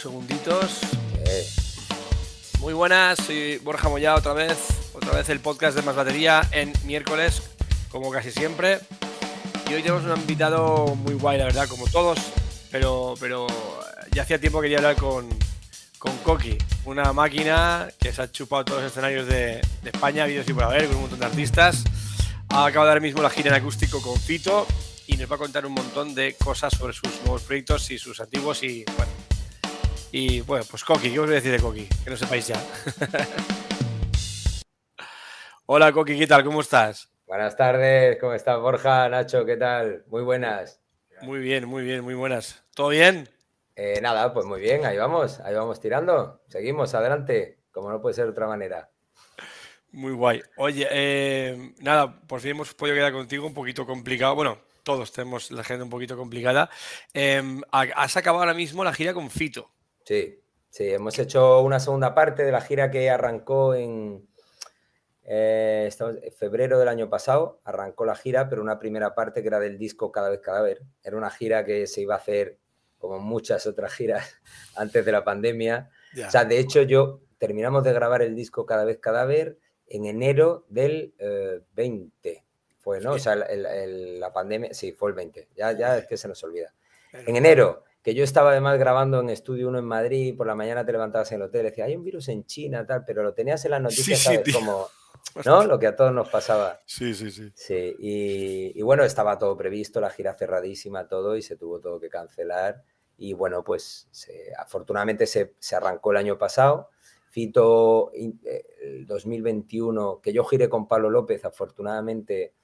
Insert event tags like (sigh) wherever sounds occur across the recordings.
segunditos. Muy buenas, soy Borja Moya otra vez. Otra vez el podcast de Más Batería en miércoles, como casi siempre. Y hoy tenemos un invitado muy guay, la verdad, como todos. Pero, pero ya hacía tiempo que quería hablar con, con Coqui, una máquina que se ha chupado todos los escenarios de, de España, vídeos y por haber, con un montón de artistas. Acaba de ahora mismo la gira en acústico con Fito y nos va a contar un montón de cosas sobre sus nuevos proyectos y sus antiguos y bueno. Y bueno, pues Coqui, ¿qué os voy a decir de Coqui? Que no sepáis ya. (laughs) Hola Coqui, ¿qué tal? ¿Cómo estás? Buenas tardes, ¿cómo estás Borja, Nacho? ¿Qué tal? Muy buenas. Muy bien, muy bien, muy buenas. ¿Todo bien? Eh, nada, pues muy bien, ahí vamos, ahí vamos tirando. Seguimos, adelante, como no puede ser de otra manera. Muy guay. Oye, eh, nada, por fin hemos podido quedar contigo un poquito complicado. Bueno, todos tenemos la agenda un poquito complicada. Em, has acabado ahora mismo la gira con Fito. Sí, sí, hemos hecho una segunda parte de la gira que arrancó en eh, febrero del año pasado. Arrancó la gira, pero una primera parte que era del disco Cada vez Cadáver. Era una gira que se iba a hacer como muchas otras giras (laughs) antes de la pandemia. O sea, de hecho, yo terminamos de grabar el disco Cada vez Cadáver en enero del 20. Eh, fue, ¿no? O sea, la pandemia, sí, fue el 20. Ya, ya es que se nos olvida. En enero, que yo estaba además grabando en Estudio 1 en Madrid, por la mañana te levantabas en el hotel, decía, hay un virus en China, tal, pero lo tenías en las noticias, ¿sabes? Como, (laughs) ¿no? Lo que a todos nos pasaba. Sí, sí, sí. Sí, y, bueno, estaba todo previsto, la gira cerradísima, todo, y se tuvo todo que cancelar. Y bueno, pues afortunadamente se, se, arrancó el año pasado. Fito, eh, el 2021, que yo giré con Pablo López, afortunadamente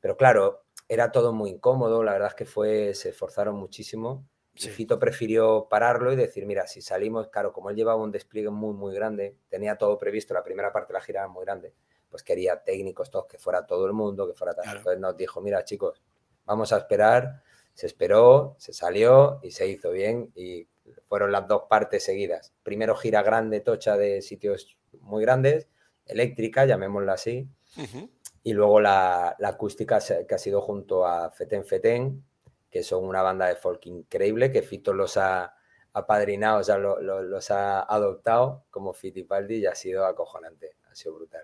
pero claro, era todo muy incómodo, la verdad es que fue, se esforzaron muchísimo. Sí. Fito prefirió pararlo y decir, mira, si salimos, claro, como él llevaba un despliegue muy, muy grande, tenía todo previsto, la primera parte de la gira era muy grande, pues quería técnicos, todos, que fuera todo el mundo, que fuera tal. Claro. Entonces nos dijo, mira, chicos, vamos a esperar. Se esperó, se salió y se hizo bien y fueron las dos partes seguidas. Primero gira grande, tocha de sitios muy grandes, eléctrica, llamémosla así. Uh -huh y luego la, la, acústica que ha sido junto a Feten Feten, que son una banda de folk increíble, que Fito los ha apadrinado, lo, los ha adoptado como Fittipaldi y ha sido acojonante, ha sido brutal.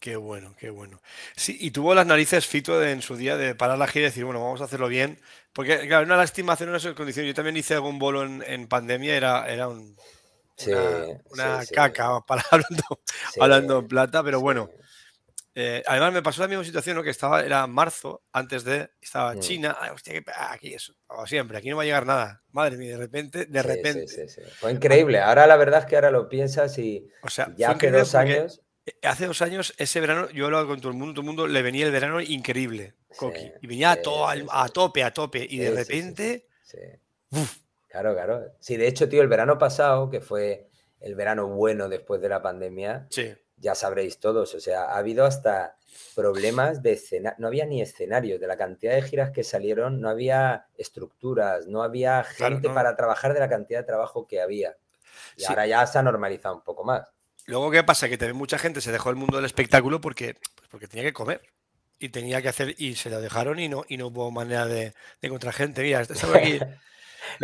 Qué bueno, qué bueno. Sí, y tuvo las narices Fito de, en su día de parar la gira y decir, bueno, vamos a hacerlo bien. Porque, claro, una lástima hacer unas condiciones. Yo también hice algún bolo en, en pandemia, era, era un, sí, una, una sí, caca, sí. (laughs) Para, hablando, hablando en plata, pero bueno. Eh, además, me pasó la misma situación, ¿no? Que estaba, era marzo, antes de, estaba Mm. China, ay, hostia, que aquí eso, como siempre, aquí no va a llegar nada. Madre mía, de repente, de Sí, repente. sí, sí, sí. Fue increíble. Ahora la verdad es que ahora lo piensas y O sea, ya hace dos años. hace dos años, ese verano, yo hablaba con todo el mundo, todo el mundo le venía el verano increíble, Coqui. Y venía a, tope, a tope. Y de repente, sí. Claro, claro. Sí, de hecho, tío, el verano pasado, que fue el verano bueno después de la pandemia, sí. Ya sabréis todos, o sea, ha habido hasta problemas de escena, no había ni escenarios, de la cantidad de giras que salieron, no había estructuras, no había Claro, gente no. para trabajar de la cantidad de trabajo que había. Y Sí. ahora ya se ha normalizado un poco más. Luego, ¿qué pasa? Que también mucha gente se dejó el mundo del espectáculo porque, pues porque tenía que comer. Y tenía que hacer, y se lo dejaron y no, y no hubo manera de, de encontrar gente. Mira, estamos aquí. (laughs)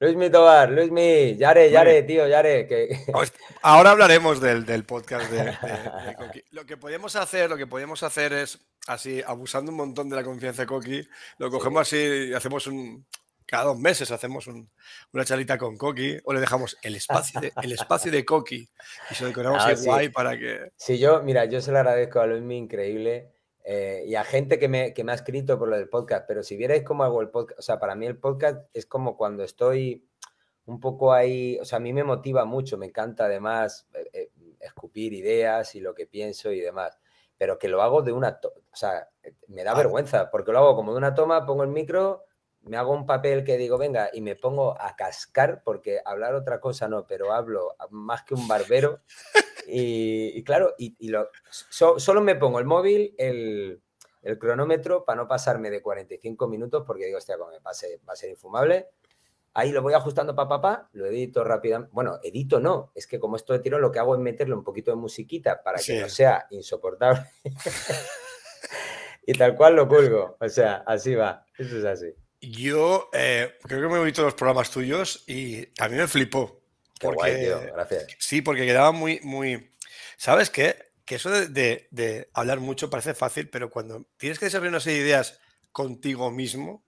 Luismi Tobar, Luismi, Yare, Yare, tío, Yare, que... Pues, Ahora hablaremos del, del podcast de, de- de (laughs) Coqui. Lo que podemos hacer, lo que podemos hacer es así, abusando un montón de la confianza de Coqui, lo cogemos así y hacemos un. Cada dos meses hacemos un- una charlita con Coqui o le dejamos el espacio de, el espacio de Coqui y se lo decoramos (laughs) ahí sí. guay para que. Sí, yo, mira, yo se lo agradezco a Luismi, increíble, eh, y a gente que me, que me ha escrito por lo del podcast, pero si vierais cómo hago el podcast, o sea, para mí el podcast es como cuando estoy un poco ahí, o sea, a mí me motiva mucho, me encanta además eh, eh, escupir ideas y lo que pienso y demás, pero que lo hago de una, to- o sea, eh, me da vergüenza, porque lo hago como de una toma, pongo el micro, me hago un papel que digo, venga, y me pongo a cascar, porque hablar otra cosa no, pero hablo más que un barbero. (laughs) Y, y claro, y, y lo, so- solo me pongo el móvil, el, el cronómetro, para no pasarme de 45 minutos, porque digo, hostia, me pase, va a ser infumable. Ahí lo voy ajustando pa, pa, pa, lo edito rápidamente. Bueno, edito no, es que como esto de tiro, lo que hago es meterle un poquito de musiquita para que no sea insoportable. (laughs) y tal cual lo cuelgo. O sea, así va. Eso es así. Yo eh, creo que me he visto los programas tuyos y a mí me flipó. Porque, Gracias. Sí, porque quedaba muy, muy. ¿Sabes qué? Que eso de, hablar mucho parece fácil, pero cuando tienes que desarrollar unas ideas contigo mismo,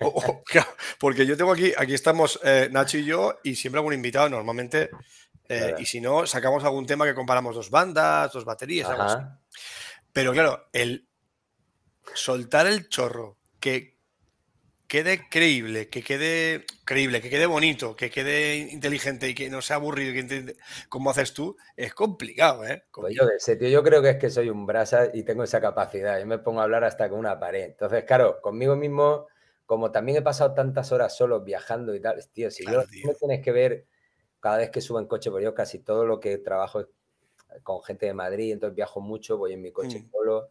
(laughs) porque yo tengo aquí, aquí estamos eh, Nacho y yo, y siempre algún invitado, normalmente, eh, y si no, sacamos algún tema que comparamos dos bandas, dos baterías, algo así. Pero claro, el soltar el chorro, que quede creíble, que quede creíble, que quede bonito, que quede inteligente y que no sea aburrido, que como haces tú, es complicado, ¿eh? Pues yo, yo creo que es que soy un brasa y tengo esa capacidad. Yo me pongo a hablar hasta con una pared. Entonces, claro, conmigo mismo, como también he pasado tantas horas solo viajando y tal, tío, si yo me tienes que ver cada vez que subo en coche, pues yo casi todo lo que trabajo es con gente de Madrid, entonces viajo mucho, voy en mi coche mm. solo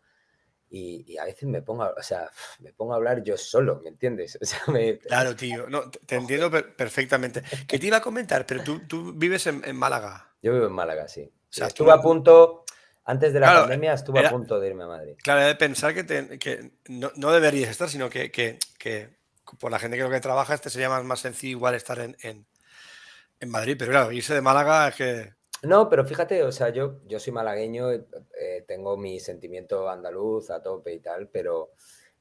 y, a veces me pongo, a, o sea, (laughs) me pongo a hablar yo solo, ¿me entiendes? (laughs) Claro, tío, no, te entiendo perfectamente. Que te iba a comentar, pero tú, tú vives en, Málaga. Yo vivo en Málaga, sí. O sea, estuve a punto, antes de la pandemia, estuve a punto de irme a Madrid. Claro, de pensar que, que no, no, deberías estar, sino que, que, que, por la gente que creo que trabaja, este sería más, más sencillo igual estar en, en, en Madrid, pero claro, irse de Málaga es que no, pero fíjate, o sea, yo, yo soy malagueño, eh, eh, tengo mi sentimiento andaluz a tope y tal, pero,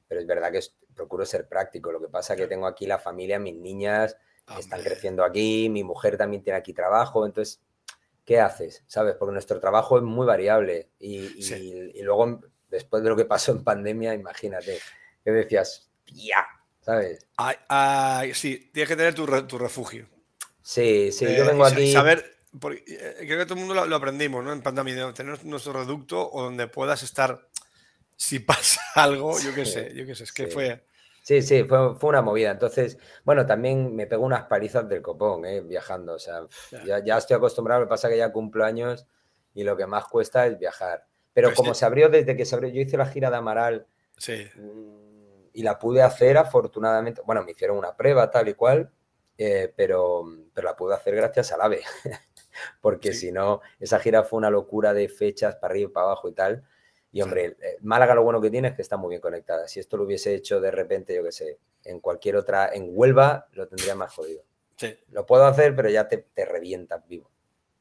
pero es verdad que procuro ser práctico. Lo que pasa es que tengo aquí la familia, mis niñas están creciendo aquí, mi mujer también tiene aquí trabajo, entonces, ¿qué haces? ¿Sabes? Porque nuestro trabajo es muy variable y, luego, después de lo que pasó en pandemia, imagínate, que decías, ya, ¿sabes? sí, tienes que tener tu, refugio. Sí, sí, yo eh, vengo aquí. Saber, porque, eh, creo que todo el mundo lo, aprendimos, ¿no? En pandemia, tener nuestro reducto o donde puedas estar si (laughs) pasa algo, yo qué sé, yo qué sé, es que fue... Sí, sí, fue, fue, una movida. Entonces, bueno, también me pego unas palizas del copón, ¿eh? viajando. O sea, ya. ya, estoy acostumbrado, lo que pasa que ya cumplo años y lo que más cuesta es viajar. Pero, como se abrió desde que se abrió, yo hice la gira de Amaral sí. Mm, y la pude hacer afortunadamente. Bueno, me hicieron una prueba tal y cual, eh, pero, pero la pude hacer gracias al AVE. (laughs) porque si no, esa gira fue una locura de fechas para arriba y para abajo y tal. Y hombre, eh, Málaga lo bueno que tiene es que está muy bien conectada. Si esto lo hubiese hecho de repente, yo qué sé, en cualquier otra, en Huelva, lo tendría más jodido. Sí. Lo puedo hacer, pero ya te, te revientas vivo.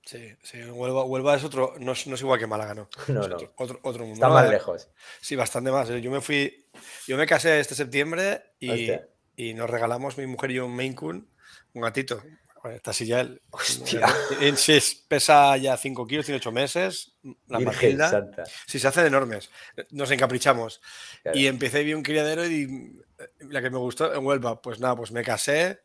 Sí, sí, Huelva, Huelva es otro, no es, igual que Málaga, ¿no? (laughs) No, no. Otro, otro, mundo. Está más lejos. Sí, bastante más. Yo me fui, yo me casé este septiembre y, y nos regalamos mi mujer y yo un Maine Coon, un gatito, esta silla el, en, pesa ya 5 kilos, tiene 8 meses. La Matilda. Sí, se hacen enormes. Nos encaprichamos. Y empecé a vi un criadero y la que me gustó en Huelva, pues nada, pues me casé.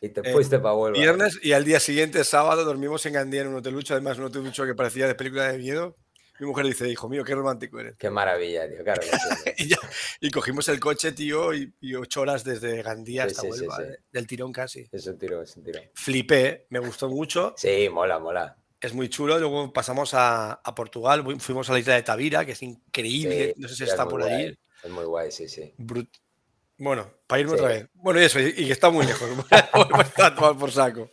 Y te fuiste para Huelva. Viernes y al día siguiente, sábado, dormimos en Gandía en un hotelucho, además un hotelucho que parecía de película de miedo. Mi mujer dice, hijo mío, qué romántico eres. Qué maravilla, tío, claro. (laughs) y, cogimos el coche, tío, y, ocho horas desde Gandía hasta Huelva, eh, del tirón casi. Es un tiro, es un tiro. Flipé, me gustó mucho. Sí, mola, mola. Es muy chulo. Luego pasamos a, Portugal, fuimos a la isla de Tavira, que es increíble. no sé si está por ahí. Es muy guay, sí, sí. Bueno, para irme otra vez. Bueno, y eso, y, que está muy lejos. (laughs) está por saco.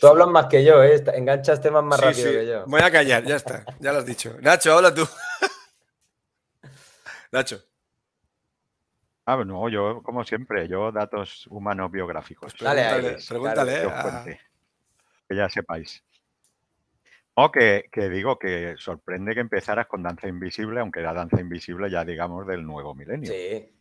Tú hablas más que yo, ¿eh? Enganchas temas más rápido que yo. Voy a callar, ya está, ya lo has dicho. Nacho, habla tú. (laughs) Nacho. Ah, no, yo, como siempre, yo datos humanos biográficos. Pues pregúntale, pregúntale que, ya sepáis. O que, que, digo que sorprende que empezaras con Danza Invisible, aunque la Danza Invisible ya digamos del nuevo milenio. Sí.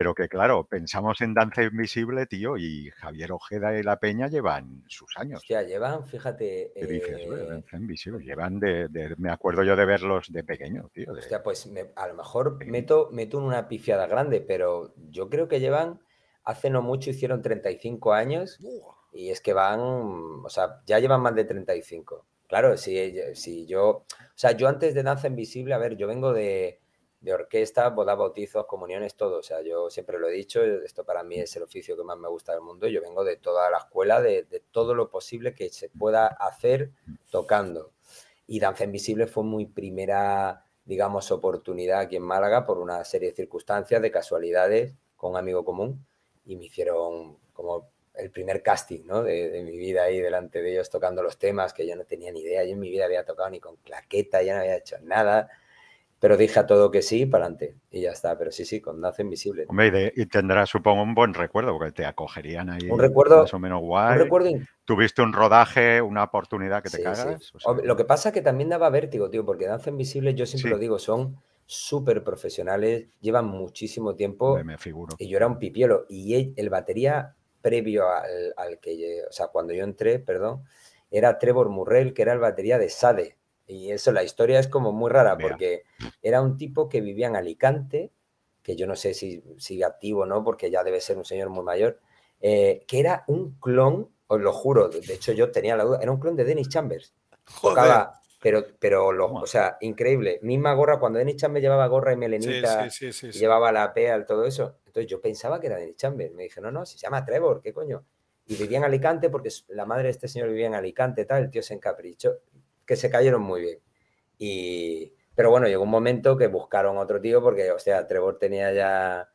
Pero que claro, pensamos en Danza Invisible, tío, y Javier Ojeda y La Peña llevan sus años. Hostia, llevan, fíjate. ¿Qué dices? Eh, Danza Invisible, llevan de, Me acuerdo yo de verlos de pequeño, tío. Hostia, pues a lo mejor meto, meto una pifiada grande, pero yo creo que llevan. Hace no mucho hicieron 35 años y es que van. O sea, ya llevan más de 35. Claro, si, si yo. O sea, yo antes de Danza Invisible, a ver, yo vengo de de orquesta, bodas, bautizos, comuniones, todo. O sea, yo siempre lo he dicho, esto para mí es el oficio que más me gusta del mundo. Yo vengo de toda la escuela, de, todo lo posible que se pueda hacer tocando. Y Danza Invisible fue muy primera, digamos, oportunidad aquí en Málaga por una serie de circunstancias, de casualidades, con un amigo común. Y me hicieron como el primer casting ¿no? de, de, mi vida ahí delante de ellos tocando los temas que yo no tenía ni idea. Yo en mi vida había tocado ni con claqueta, ya no había hecho nada pero dije a todo que sí, para adelante. Y ya está, pero sí, sí, con Danza Invisible. Hombre, y, tendrás, supongo, un buen recuerdo, porque te acogerían ahí. Un recuerdo. Más o menos guay. Un recuerdo. Tuviste un rodaje, una oportunidad que te cagas. Lo que pasa es que también daba vértigo, tío, porque Danza Invisible, yo siempre lo digo, son súper profesionales, llevan muchísimo tiempo. Me figuro. Y yo era un pipiolo. Y el, batería previo al, al que, o sea, cuando yo entré, perdón, era Trevor Murrell, que era el batería de Sade. Y eso, la historia es como muy rara porque era un tipo que vivía en Alicante, que yo no sé si sigue activo o no, porque ya debe ser un señor muy mayor, eh, que era un clon, os lo juro, de hecho yo tenía la duda, era un clon de Dennis Chambers. Tocaba, pero, pero lo, o sea, increíble. Misma gorra, cuando Dennis Chambers llevaba gorra y melenita, llevaba la PEA, todo eso. Entonces yo pensaba que era Dennis Chambers. Me dije, no, no, si se llama Trevor, ¿qué coño? Y vivía en Alicante porque la madre de este señor vivía en Alicante, tal, el tío se encaprichó que se cayeron muy bien. Y, pero bueno, llegó un momento que buscaron otro tío porque, o sea, Trevor tenía ya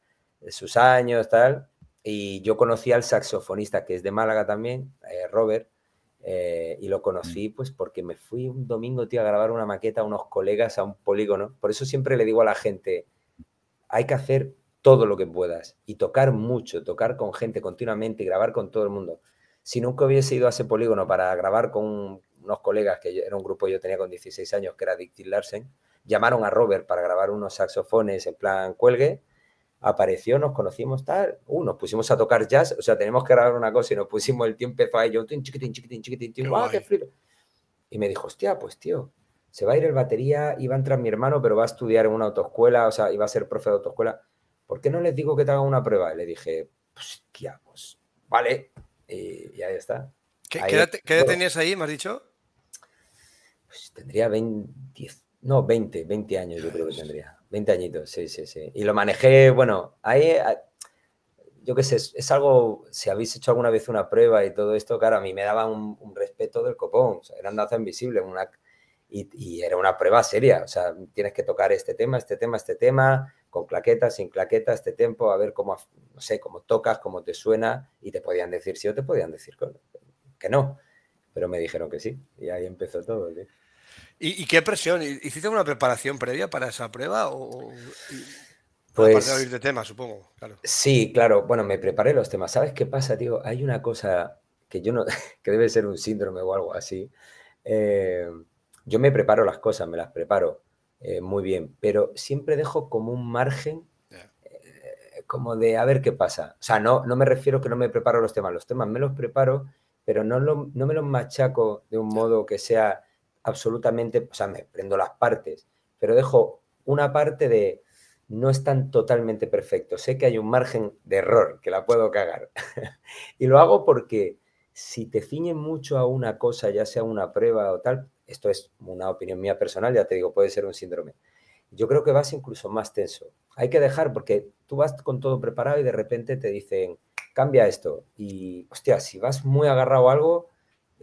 sus años, tal. Y yo conocí al saxofonista, que es de Málaga también, eh, Robert, eh, y lo conocí pues porque me fui un domingo, tío, a grabar una maqueta a unos colegas a un polígono. Por eso siempre le digo a la gente, hay que hacer todo lo que puedas y tocar mucho, tocar con gente continuamente y grabar con todo el mundo. Si nunca hubiese ido a ese polígono para grabar con unos colegas, que era un grupo que yo tenía con 16 años, que era Dictil Larsen, llamaron a Robert para grabar unos saxofones en plan cuelgue, apareció, nos conocimos tal, uh, nos pusimos a tocar jazz, o sea, tenemos que grabar una cosa y nos pusimos, el tío empezó ahí, yo, chiquitín, chiquitín, chiquitín, chiquitín, qué Y me dijo, hostia, pues tío, se va a ir el batería, iba a entrar mi hermano, pero va a estudiar en una autoescuela, o sea, iba a ser profe de autoescuela. ¿Por qué no les digo que te hagan una prueba? Y le dije, pues, tía, pues, vale. Y, ahí está. ¿Qué, edad, tenías ahí, me has dicho? Pues, tendría 20, no, 20, 20 años yo creo que tendría. 20 añitos, sí, sí, sí. Y lo manejé, bueno, ahí, yo qué sé, es, algo, si habéis hecho alguna vez una prueba y todo esto, claro, a mí me daba un, respeto del copón, o sea, era danza invisible, una, y, era una prueba seria, o sea, tienes que tocar este tema, este tema, este tema, con claqueta, sin claqueta, este tempo, a ver cómo, no sé, cómo tocas, cómo te suena, y te podían decir sí o te podían decir que no, pero me dijeron que sí, y ahí empezó todo. ¿sí? ¿Y, qué presión? ¿Hiciste una preparación previa para esa prueba? O, pues, de oír de temas, supongo. Sí, claro. Bueno, me preparé los temas. ¿Sabes qué pasa, tío? Hay una cosa que yo no, (laughs) que debe ser un síndrome o algo así. Eh, yo me preparo las cosas, me las preparo eh, muy bien, pero siempre dejo como un margen eh, como de a ver qué pasa. O sea, no, no me refiero que no me preparo los temas, los temas me los preparo, pero no, no me los machaco de un modo que sea absolutamente, o sea, me prendo las partes, pero dejo una parte de no están totalmente perfectos, sé que hay un margen de error, que la puedo cagar. (laughs) y lo hago porque si te ciñen mucho a una cosa, ya sea una prueba o tal, esto es una opinión mía personal, ya te digo, puede ser un síndrome. Yo creo que vas incluso más tenso. Hay que dejar porque tú vas con todo preparado y de repente te dicen, cambia esto. Y, hostia, si vas muy agarrado a algo,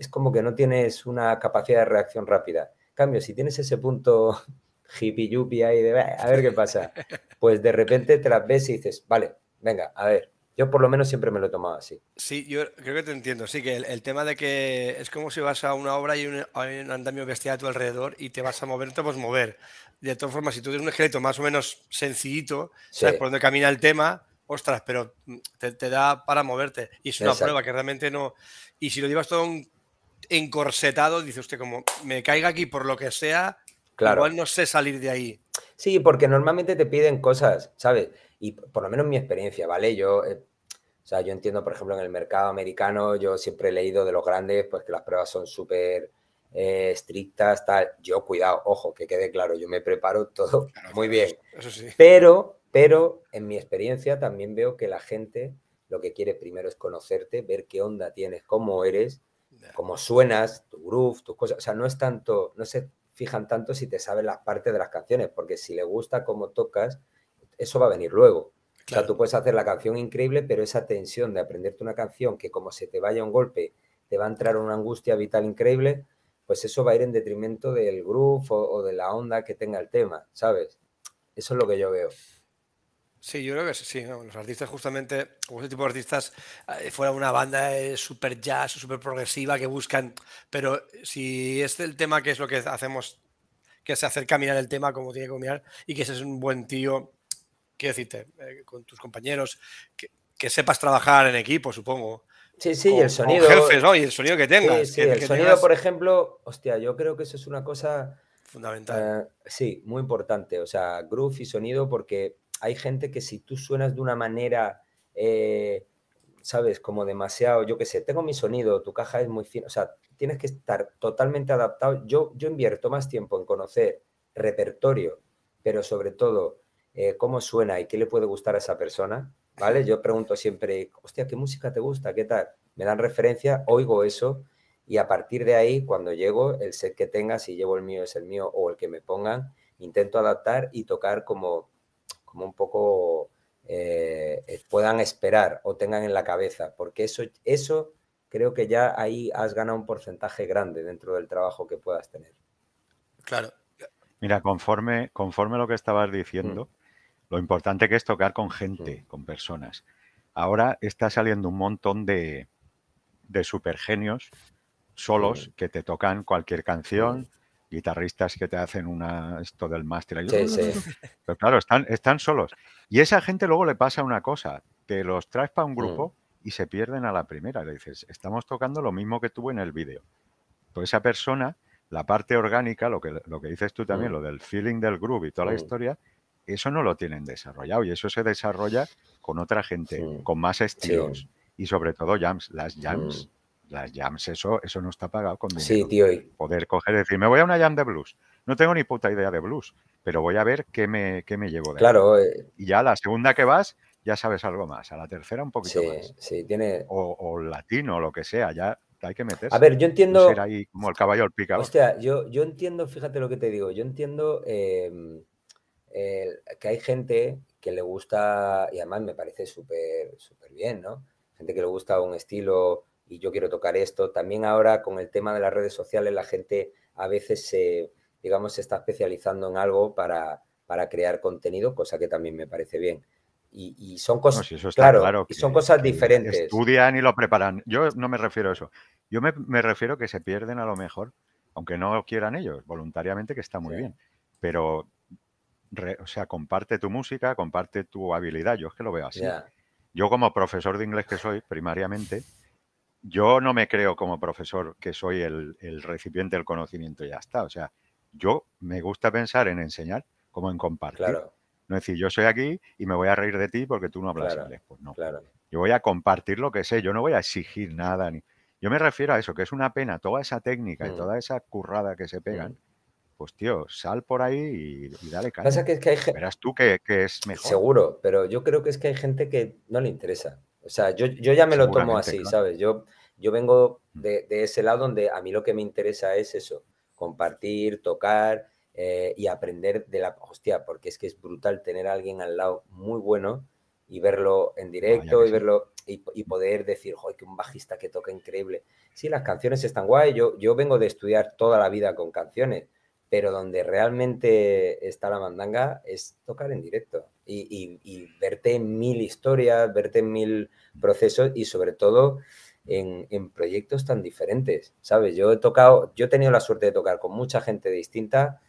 es como que no tienes una capacidad de reacción rápida. En cambio, si tienes ese punto (laughs) hippie yuppie ahí de a ver qué pasa, (laughs) pues de repente te las ves y dices, vale, venga, a ver. Yo por lo menos siempre me lo he tomado así. Sí, yo creo que te entiendo. Sí, que el, tema de que es como si vas a una obra y hay un, andamio bestial a tu alrededor y te vas a mover, te puedes mover. De todas formas, si tú tienes un esqueleto más o menos sencillito, sabes por dónde camina el tema, ostras, pero te, da para moverte. Y es una prueba que realmente no. Y si lo llevas todo un encorsetado, dice usted, como me caiga aquí por lo que sea, claro. igual no sé salir de ahí. Sí, porque normalmente te piden cosas, ¿sabes? Y por lo menos mi experiencia, ¿vale? Yo, eh, o sea, yo entiendo, por ejemplo, en el mercado americano, yo siempre he leído de los grandes, pues que las pruebas son súper eh, estrictas, tal. Yo, cuidado, ojo, que quede claro, yo me preparo todo muy bien. Eso sí. Pero, pero en mi experiencia también veo que la gente lo que quiere primero es conocerte, ver qué onda tienes, cómo eres cómo suenas, tu groove, tus cosas. O sea, no es tanto, no se fijan tanto si te sabes las partes de las canciones, porque si le gusta cómo tocas, eso va a venir luego. O sea, tú puedes hacer la canción increíble, pero esa tensión de aprenderte una canción que como se te vaya un golpe, te va a entrar una angustia vital increíble, pues eso va a ir en detrimento del groove o, o de la onda que tenga el tema, ¿sabes? Eso es lo que yo veo. Sí, yo creo que sí. Los artistas, justamente, como ese tipo de artistas, eh, fuera una banda súper jazz, súper progresiva que buscan. Pero si es el tema que es lo que hacemos que se acerca a mirar el tema como tiene que mirar y que ese es un buen tío, quiero decirte, eh, con tus compañeros, que, sepas trabajar en equipo, supongo. Sí, sí, y el sonido. Jefes, ¿no? Y el sonido que tengas. Sí, el sonido, por ejemplo, hostia, yo creo que eso es una cosa. Fundamental. Eh, sí, muy importante. O sea, groove y sonido, porque hay gente que si tú suenas de una manera. Eh, ¿sabes? Como demasiado, yo qué sé, tengo mi sonido, tu caja es muy fina, o sea, tienes que estar totalmente adaptado. Yo, yo invierto más tiempo en conocer repertorio, pero sobre todo eh, cómo suena y qué le puede gustar a esa persona, ¿vale? Yo pregunto siempre, hostia, ¿qué música te gusta? ¿Qué tal? Me dan referencia, oigo eso y a partir de ahí, cuando llego, el set que tenga, si llevo el mío es el mío o el que me pongan, intento adaptar y tocar como, como un poco eh, puedan esperar o tengan en la cabeza, porque eso, eso creo que ya ahí has ganado un porcentaje grande dentro del trabajo que puedas tener. Claro. Mira, conforme, conforme lo que estabas diciendo, mm. lo importante que es tocar con gente, mm. con personas. Ahora está saliendo un montón de, de supergenios solos mm. que te tocan cualquier canción, guitarristas que te hacen una esto del máster. Sí, sí. Pero claro, están, están solos. Y esa gente luego le pasa una cosa, que los traes para un grupo mm. y se pierden a la primera. Le dices, estamos tocando lo mismo que tuvo en el vídeo. Pues esa persona, la parte orgánica, lo que, lo que dices tú también, mm. lo del feeling del groove y toda la mm. historia, eso no lo tienen desarrollado y eso se desarrolla con otra gente, con más estilos y sobre todo jams. Las jams las jams, eso, eso no está pagado con dinero. Sí, tío. Poder coger y decir, me voy a una jam de blues. No tengo ni puta idea de blues, pero voy a ver qué me, qué me llevo de Claro. Eh. Y ya la segunda que vas, ya sabes algo más. A la tercera un poquito más. Sí, tiene... O, latino, o lo que sea, ya hay que meterse. A ver, yo entiendo... ser ahí como el caballo al picado. Hostia, yo, yo entiendo, fíjate lo que te digo, yo entiendo em, que hay gente que le gusta, y además me parece súper súper bien, ¿no? Gente que le gusta un estilo y yo quiero tocar esto. También ahora con el tema de las redes sociales la gente a veces se, digamos, se está especializando en algo para, para crear contenido, cosa que también me parece bien. Y, son cosas, claro, son cosas diferentes. Estudian y lo preparan. Yo no me refiero a eso. Yo me, me refiero que se pierden a lo mejor, aunque no quieran ellos, voluntariamente, que está muy bien. Pero, o sea, comparte tu música, comparte tu habilidad. Yo es que lo veo así. Yo como profesor de inglés que soy, primariamente, yo no me creo como profesor que soy el, recipiente del conocimiento y ya está. O sea, yo me gusta pensar en enseñar como en compartir. No es decir, yo soy aquí y me voy a reír de ti porque tú no hablas inglés. Pues no. Yo voy a compartir lo que sé, yo no voy a exigir nada. Ni... Yo me refiero a eso, que es una pena toda esa técnica y mm. toda esa currada que se pegan. Mm. Pues tío, sal por ahí y, dale caña. Pasa que, es que hay... Verás tú que, es mejor. Seguro, pero yo creo que es que hay gente que no le interesa. O sea, yo, ya me lo tomo así, ¿sabes? Yo, yo vengo mm. de, ese lado donde a mí lo que me interesa es eso, compartir, tocar eh, y aprender de la hostia, porque es que es brutal tener a alguien al lado muy bueno y verlo en directo y verlo y, poder decir, joder, que un bajista que toca increíble. Sí, las canciones están guay, yo, yo vengo de estudiar toda la vida con canciones, pero donde realmente está la mandanga es tocar en directo y, verte en mil historias, verte en mil procesos y sobre todo en, proyectos tan diferentes, ¿sabes? Yo he tocado, yo he tenido la suerte de tocar con mucha gente distinta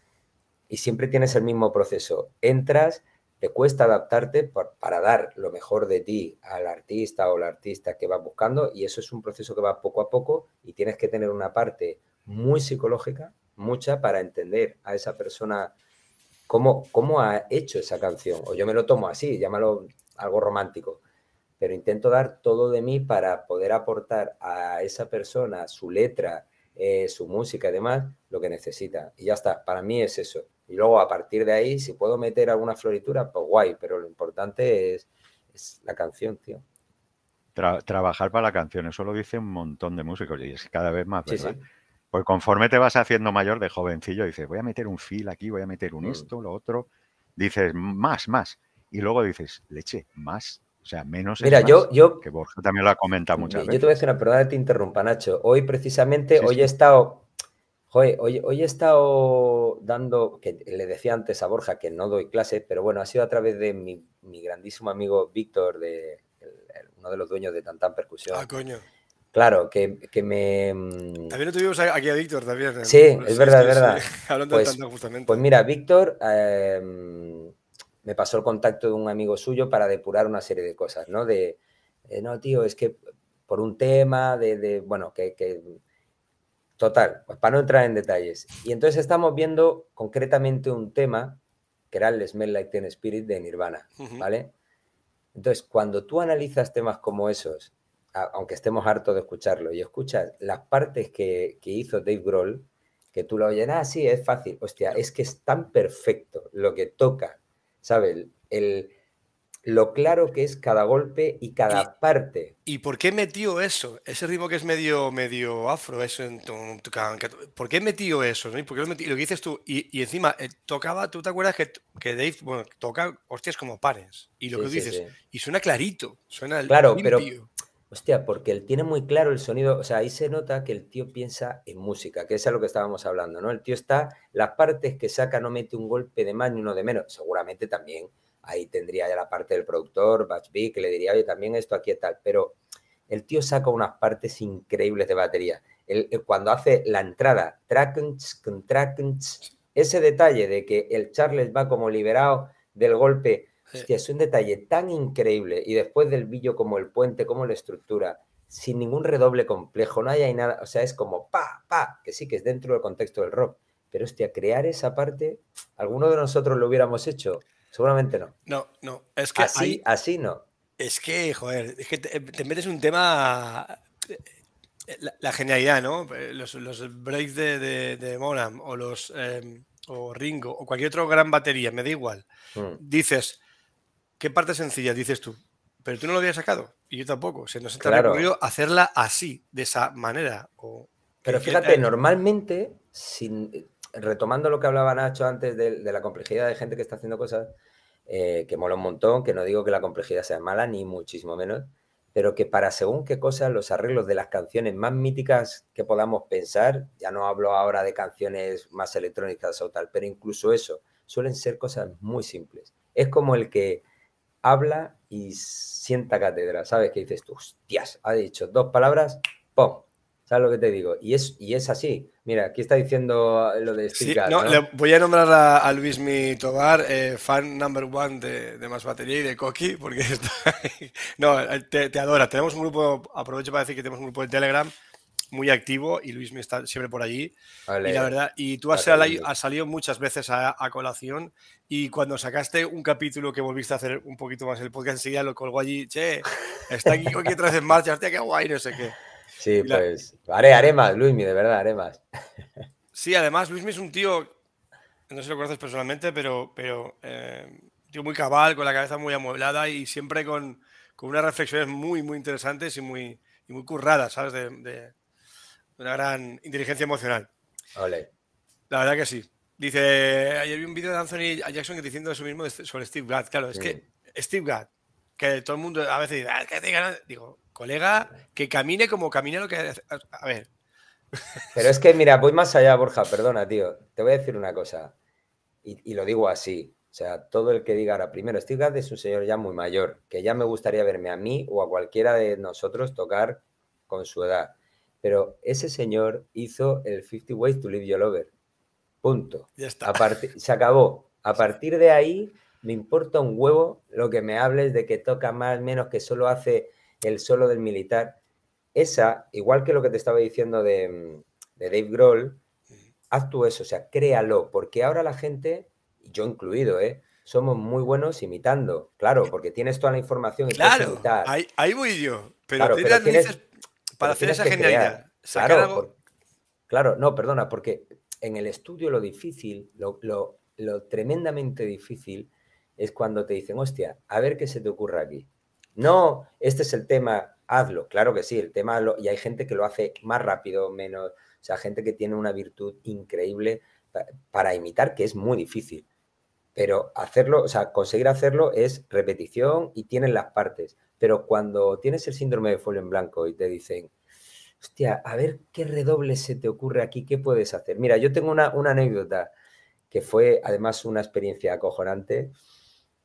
y siempre tienes el mismo proceso. Entras, te cuesta adaptarte para dar lo mejor de ti al artista o la artista que vas buscando y eso es un proceso que va poco a poco y tienes que tener una parte muy psicológica mucha para entender a esa persona cómo, cómo ha hecho esa canción. O yo me lo tomo así, llámalo algo romántico. Pero intento dar todo de mí para poder aportar a esa persona su letra, eh, su música y demás, lo que necesita. Y ya está, para mí es eso. Y luego a partir de ahí, si puedo meter alguna floritura, pues guay, pero lo importante es, la canción, tío. trabajar para la canción, eso lo dice un montón de músicos y es cada vez más, ¿verdad? Pues conforme te vas haciendo mayor de jovencillo, dices, voy a meter un fil aquí, voy a meter un esto, lo otro. Dices, más, más. Y luego dices, leche, más. O sea, menos. Mira, yo, yo. Que Borja también lo ha comentado muchas yo veces. Yo te voy a decir una perdona, te interrumpa, Nacho. Hoy, precisamente, hoy he estado. Joder, hoy, hoy, he estado dando, que le decía antes a Borja que no doy clases, pero bueno, ha sido a través de mi, mi grandísimo amigo Víctor, de, uno de los dueños de Tantan Percusión. Ah, coño Claro, que, me. Mm, también lo tuvimos aquí a Víctor también. (laughs) Sí, es verdad, es (laughs) verdad. Hablando pues, tanto, justamente. Pues mira, Víctor em, me pasó el contacto de un amigo suyo para depurar una serie de cosas, ¿no? De, eh, no, tío, es que por un tema de, bueno, que, Total, pues para no entrar en detalles. Y entonces estamos viendo concretamente un tema que era el Smell Like Teen Spirit de Nirvana, ¿vale? Entonces, cuando tú analizas temas como esos, aunque estemos hartos de escucharlo, y escuchas las partes que, hizo Dave Grohl, que tú lo oyes, ah, sí, es fácil. Hostia, es que es tan perfecto lo que toca, ¿sabes? el, lo claro que es cada golpe y cada parte. ¿Y por qué metió eso? Ese ritmo que es medio, medio afro, eso en tu, ¿Por qué metió eso? ¿no? ¿Por qué lo, lo, que dices tú, y, encima eh, tocaba, tú te acuerdas que, que, Dave, bueno, toca hostias como pares. Y lo que dices, y suena clarito, suena Claro, pero. Hostia, porque él tiene muy claro el sonido, o sea, ahí se nota que el tío piensa en música, que es a lo que estábamos hablando, ¿no? El tío está, las partes que saca no mete un golpe de más ni uno de menos, seguramente también ahí tendría ya la parte del productor, Batch que le diría, oye, también esto aquí y tal, pero el tío saca unas partes increíbles de batería. cuando hace la entrada, ese detalle de que el Charles va como liberado del golpe, es un detalle tan increíble. Y después del billo como el puente, como la estructura, sin ningún redoble complejo, no hay, hay nada, o sea, es como pa, pa, que sí que es dentro del contexto del rock. Pero hostia, crear esa parte, ¿alguno de nosotros lo hubiéramos hecho? Seguramente no. No, no. Es que así, así no. Es que, joder, es que te, metes un tema. Eh, la, genialidad, ¿no? Eh, los, breaks de, de, Monam o los. O Ringo o cualquier otra gran batería, me da igual. Hmm. Dices, ¿qué parte sencilla dices tú? Pero tú no lo habías sacado y yo tampoco. Se nos ha ocurrido hacerla así, de esa manera. O, Pero fíjate, normalmente, sin, retomando lo que hablaba Nacho antes de, la complejidad de gente que está haciendo cosas, eh, que mola un montón, que no digo que la complejidad sea mala, ni muchísimo menos, pero que para según qué cosas, los arreglos de las canciones más míticas que podamos pensar, ya no hablo ahora de canciones más electrónicas o tal, pero incluso eso, suelen ser cosas muy simples. Es como el que habla y sienta cátedra, ¿sabes? Que dices tú, hostias, ha dicho dos palabras, ¡pum! ¿Sabes lo que te digo? Y es, y es así. Mira, aquí está diciendo lo de Steve sí, no, Le voy a nombrar a, Luis Mi Tobar, eh, fan number one de, de, Más Batería y de Coqui, porque (laughs) está No, te, te, adora. Tenemos un grupo, aprovecho para decir que tenemos un grupo de Telegram muy activo y Luis Mi está siempre por allí. Y la verdad, y tú has, has salido muchas veces a, colación y cuando sacaste un capítulo que volviste a hacer un poquito más el podcast, enseguida lo colgó allí, che, está aquí Coqui otra vez en marcha, hostia, qué guay, no sé qué. Sí, pues haré, haré más, Luismi, de verdad, haré más. (laughs) Sí, además, Luismi es un tío, no sé si lo conoces personalmente, pero, pero eh, tío muy cabal, con la cabeza muy amueblada y siempre con, con unas reflexiones muy, muy interesantes y muy, y muy curradas, ¿sabes? De, de, una gran inteligencia emocional. Ole. La verdad que sí. Dice, ayer vi un vídeo de Anthony Jackson que diciendo eso mismo sobre Steve Gadd. Claro, es que Steve Gadd, que todo el mundo a veces dice, ah, que te digo, colega, que camine como camina lo que... A ver. (laughs) Pero es que, mira, voy más allá, Borja, perdona, tío. Te voy a decir una cosa, y, lo digo así. O sea, todo el que diga ahora, primero, Steve Gadd es un señor ya muy mayor, que ya me gustaría verme a mí o a cualquiera de nosotros tocar con su edad. Pero ese señor hizo el 50 Ways to Live Your Lover. Punto. Ya está. se acabó. A partir de ahí, me importa un huevo lo que me hables de que toca más, menos, que solo hace el solo del militar, esa, igual que lo que te estaba diciendo de, Dave Grohl, haz tú eso, o sea, créalo, porque ahora la gente, yo incluido, ¿eh? somos muy buenos imitando, claro, porque tienes toda la información y claro, ahí, ahí, voy yo, pero, para hacer esa genialidad. Claro, claro, no, perdona, porque en el estudio lo difícil, lo, lo, lo tremendamente difícil es cuando te dicen, hostia, a ver qué se te ocurre aquí. No, este es el tema, hazlo. Claro que sí, el tema, y hay gente que lo hace más rápido, menos, o sea, gente que tiene una virtud increíble para imitar, que es muy difícil. Pero hacerlo, o sea, conseguir hacerlo es repetición y tienen las partes. Pero cuando tienes el síndrome de folio en blanco y te dicen, hostia, a ver qué redoble se te ocurre aquí, qué puedes hacer. Mira, yo tengo una, una anécdota que fue además una experiencia acojonante.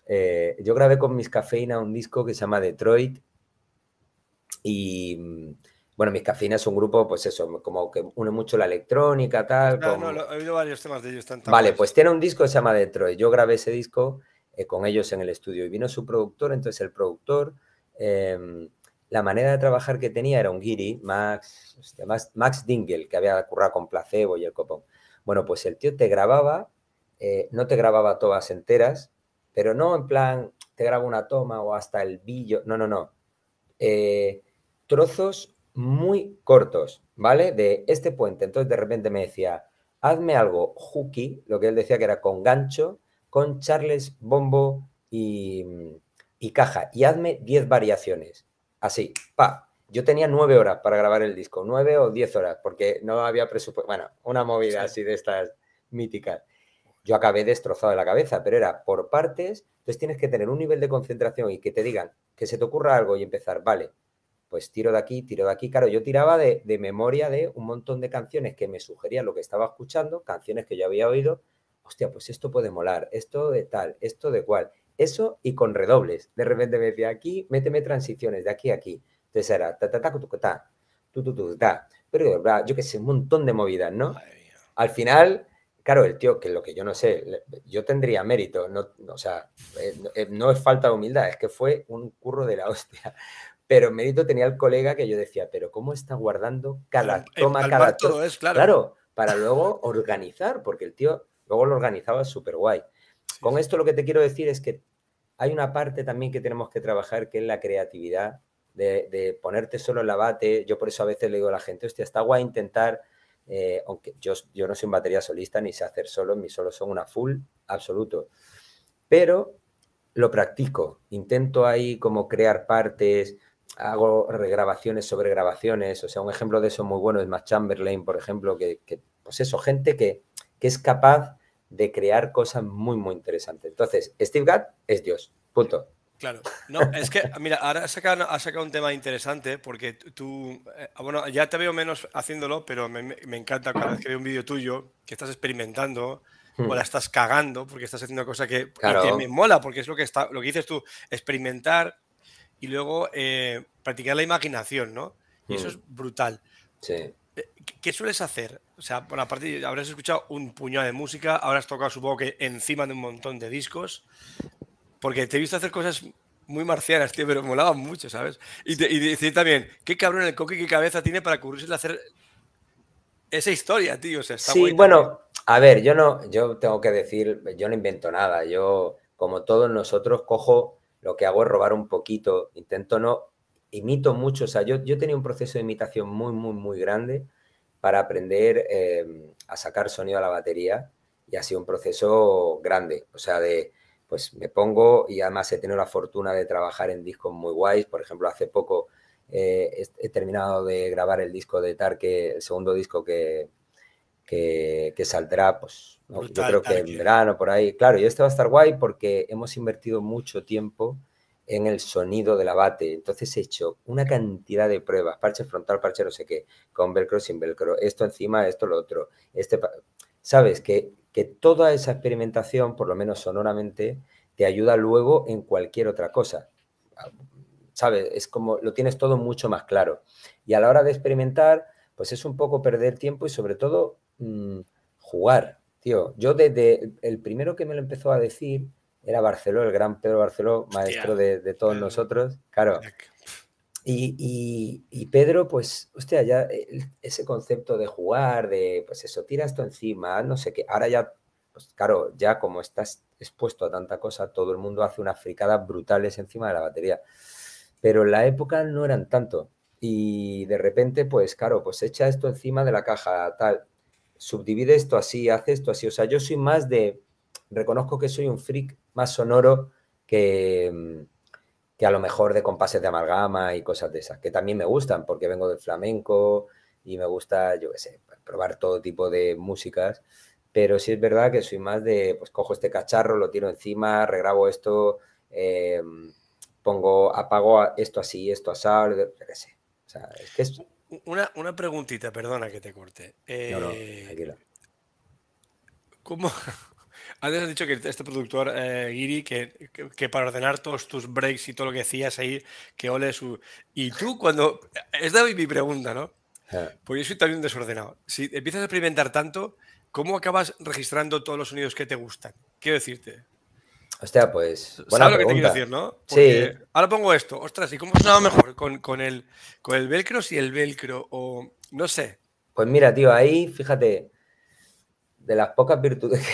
Eh, yo grabé con mis cafeína un disco que se llama Detroit y Bueno, Mis Cafina es un grupo, pues eso, como que une mucho la electrónica, tal. No, no, he oído varios temas de ellos. vale, pues tiene un disco que se llama Detroit. Yo grabé ese disco eh, con ellos en el estudio y vino su productor, entonces el productor, em, la manera de trabajar que tenía era un guiri, Max, Max, Max Dingle, que había currado con Placebo y el copón. Bueno, pues el tío te grababa, eh, no te grababa todas enteras, pero no en plan, te grabo una toma o hasta el billo, no, no, no. Eh, trozos muy cortos, ¿vale? De este puente. Entonces de repente me decía, hazme algo hooky, lo que él decía que era con gancho, con charles, bombo y, caja. Y hazme 10 variaciones. Así, pa. Yo tenía nueve horas para grabar el disco, nueve o diez horas, porque no había presupuesto. Bueno, una movida así de estas míticas. Yo acabé destrozado de la cabeza, pero era por partes. Entonces tienes que tener un nivel de concentración y que te digan que se te ocurra algo y empezar, vale, pues tiro de aquí, tiro de aquí. Claro, yo tiraba de, memoria de un montón de canciones que me sugerían lo que estaba escuchando, canciones que yo había oído. Hostia, pues esto puede molar, esto de tal, esto de cual. Eso y con redobles. De repente me decía aquí, méteme transiciones de aquí a aquí. Entonces era ta ta ta ta ta, tu tu tu ta. Pero yo qué sé, un montón de movidas, ¿no? Al final, claro, el tío, que lo que yo no sé, yo tendría mérito, no, o sea, eh, eh, no es falta de humildad, es que fue un curro de la (laughs) hostia. Pero mérito tenía el colega que yo decía, pero ¿cómo está guardando cada toma, cada todo es, claro. claro, para luego organizar, porque el tío luego lo organizaba súper guay. Con esto lo que te quiero decir es que hay una parte también que tenemos que trabajar, que es la creatividad, de, ponerte solo en la bate. Yo por eso a veces le digo a la gente, hostia, está guay intentar, eh, aunque yo, yo no soy un batería solista ni sé hacer solo, mis solos son una full absoluto. Pero lo practico, intento ahí como crear partes, hago regrabaciones sobre grabaciones, o sea, un ejemplo de eso muy bueno es Matt Chamberlain, por ejemplo, que, pues eso, gente que, es capaz de crear cosas muy, muy interesantes. Entonces, Steve Gadd es Dios, punto. Claro, no, es que, mira, ahora has sacado, sacado un tema interesante porque tú, eh, bueno, ya te veo menos haciéndolo, pero me, encanta cada vez que veo un vídeo tuyo que estás experimentando o hmm. la estás cagando porque estás haciendo cosas que, que, me mola, porque es lo que, está, lo que dices tú, experimentar y luego eh, practicar la imaginación, ¿no? Y eso mm. es brutal. Sí. ¿Qué sueles hacer? O sea, bueno, aparte habrás escuchado un puñado de música, habrás tocado supongo que encima de un montón de discos, porque te he visto hacer cosas muy marcianas, tío, pero molaban mucho, ¿sabes? Y, decir también, qué cabrón el coque y qué cabeza tiene para cubrirse de hacer esa historia, tío. O sea, está sí, bueno, a ver, yo no, yo tengo que decir, yo no invento nada. Yo, como todos nosotros, cojo lo que hago es robar un poquito, intento no, imito mucho, o sea, yo, yo tenía un proceso de imitación muy, muy, muy grande para aprender em, a sacar sonido a la batería y ha sido un proceso grande, o sea, de, pues me pongo y además he tenido la fortuna de trabajar en discos muy guays, por ejemplo, hace poco eh, he, terminado de grabar el disco de Tarque, el segundo disco que, que, que saldrá, pues yo creo que en verano, por ahí. Claro, y este va a estar guay porque hemos invertido mucho tiempo en el sonido del abate. Entonces he hecho una cantidad de pruebas, parche frontal, parche no sé qué, con velcro, sin velcro, esto encima, esto lo otro. Este, Sabes que, que toda esa experimentación, por lo menos sonoramente, te ayuda luego en cualquier otra cosa. ¿Sabes? Es como lo tienes todo mucho más claro. Y a la hora de experimentar, pues es un poco perder tiempo y sobre todo mm, jugar Tío, yo desde el primero que me lo empezó a decir era Barceló, el gran Pedro Barceló, maestro de, todos nosotros. Claro. Y, Pedro, pues, hostia, ya ese concepto de jugar, de, pues eso, tira esto encima, no sé qué. Ahora ya, pues claro, ya como estás expuesto a tanta cosa, todo el mundo hace unas fricadas brutales encima de la batería. Pero en la época no eran tanto. Y de repente, pues claro, pues echa esto encima de la caja, tal subdivide esto así, hace esto así. O sea, yo soy más de, reconozco que soy un freak más sonoro que, que a lo mejor de compases de amalgama y cosas de esas, que también me gustan porque vengo del flamenco y me gusta, yo qué sé, probar todo tipo de músicas. Pero sí es verdad que soy más de, pues cojo este cacharro, lo tiro encima, regrabo esto, eh, pongo, apago esto así, esto así, yo qué sé. O sea, es que es, una, una preguntita, perdona que te corte. no, no, eh, ¿Cómo? Antes has dicho que este productor, eh, Giri, que, que, para ordenar todos tus breaks y todo lo que decías ahí, que ole su... Y tú cuando... Es mi pregunta, ¿no? Pues yo soy también desordenado. Si empiezas a experimentar tanto, ¿cómo acabas registrando todos los sonidos que te gustan? Quiero decirte. Hostia, pues. ¿Sabes lo que te quiero decir, no? sí. Ahora pongo esto. Ostras, ¿y cómo sonaba mejor? ¿Con, con, el, con el velcro si el velcro? O no sé. Pues mira, tío, ahí, fíjate, de las pocas virtudes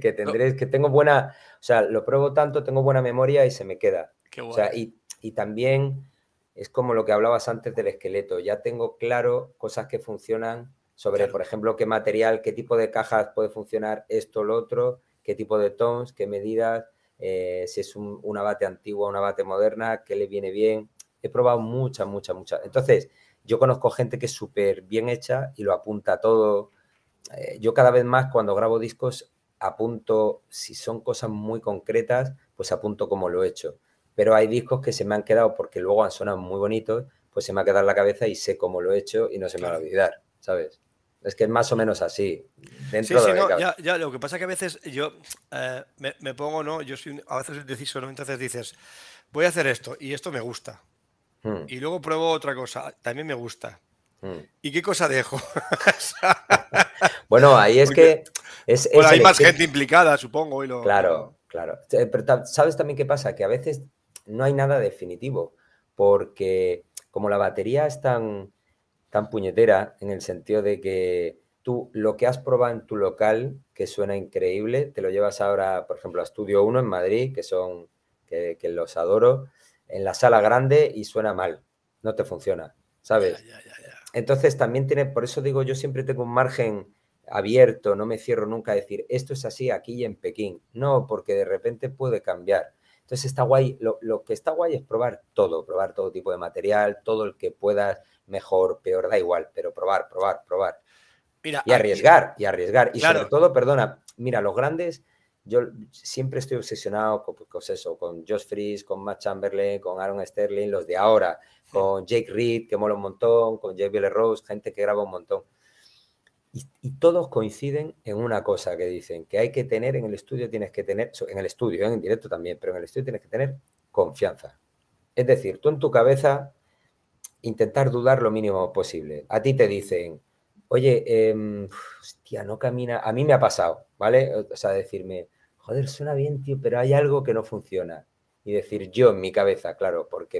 que, tendré es que tengo buena. O sea, lo pruebo tanto, tengo buena memoria y se me queda. Qué O sea, y, y también es como lo que hablabas antes del esqueleto. Ya tengo claro cosas que funcionan sobre, por ejemplo, qué material, qué tipo de cajas puede funcionar esto, lo otro, qué tipo de tones, qué medidas, eh, si es un, una bate antigua, una bate moderna, qué le viene bien. He probado muchas, muchas, muchas. Entonces, yo conozco gente que es súper bien hecha y lo apunta todo. Eh, yo cada vez más cuando grabo discos apunto, si son cosas muy concretas, pues apunto como lo he hecho pero hay discos que se me han quedado porque luego han sonado muy bonitos, pues se me ha quedado en la cabeza y sé cómo lo he hecho y no se me va a olvidar, ¿sabes? Es que es más o menos así. Dentro sí, sí, no, ya, ya, lo que pasa es que a veces yo eh, me, pongo, ¿no? Yo soy a veces indeciso, ¿no? Entonces dices, voy a hacer esto y esto me gusta. Hmm. Y luego pruebo otra cosa, también me gusta. Hmm. ¿Y qué cosa dejo? (laughs) bueno, ahí es que... Es, hay más gente implicada, supongo. Y lo, claro, claro. Pero ¿sabes también qué pasa? Que a veces no hay nada definitivo, porque como la batería es tan, tan puñetera en el sentido de que tú lo que has probado en tu local, que suena increíble, te lo llevas ahora, por ejemplo, a Estudio 1 en Madrid, que son, que, los adoro, en la sala grande y suena mal, no te funciona, ¿sabes? Entonces también tiene, por eso digo, yo siempre tengo un margen abierto, no me cierro nunca a decir, esto es así aquí y en Pekín. No, porque de repente puede cambiar. Entonces está guay, lo, que está guay es probar todo, probar todo tipo de material, todo el que puedas, mejor, peor, da igual, pero probar, probar, probar. Mira, y arriesgar, y arriesgar. Y sobre todo, perdona, mira, los grandes, yo siempre estoy obsesionado con, pues eso, con Josh Fries, con Matt Chamberlain, con Aaron Sterling, los de ahora, con Jake Reed, que mola un montón, con Jake Rose, gente que graba un montón. Y, todos coinciden en una cosa que dicen, que hay que tener en el estudio, tienes que tener, en el estudio, en directo también, pero en el estudio tienes que tener confianza. Es decir, tú en tu cabeza intentar dudar lo mínimo posible. A ti te dicen, oye, eh, hostia, no camina, a mí me ha pasado, ¿vale? O sea, decirme, joder, suena bien, tío, pero hay algo que no funciona. Y decir yo en mi cabeza, claro, porque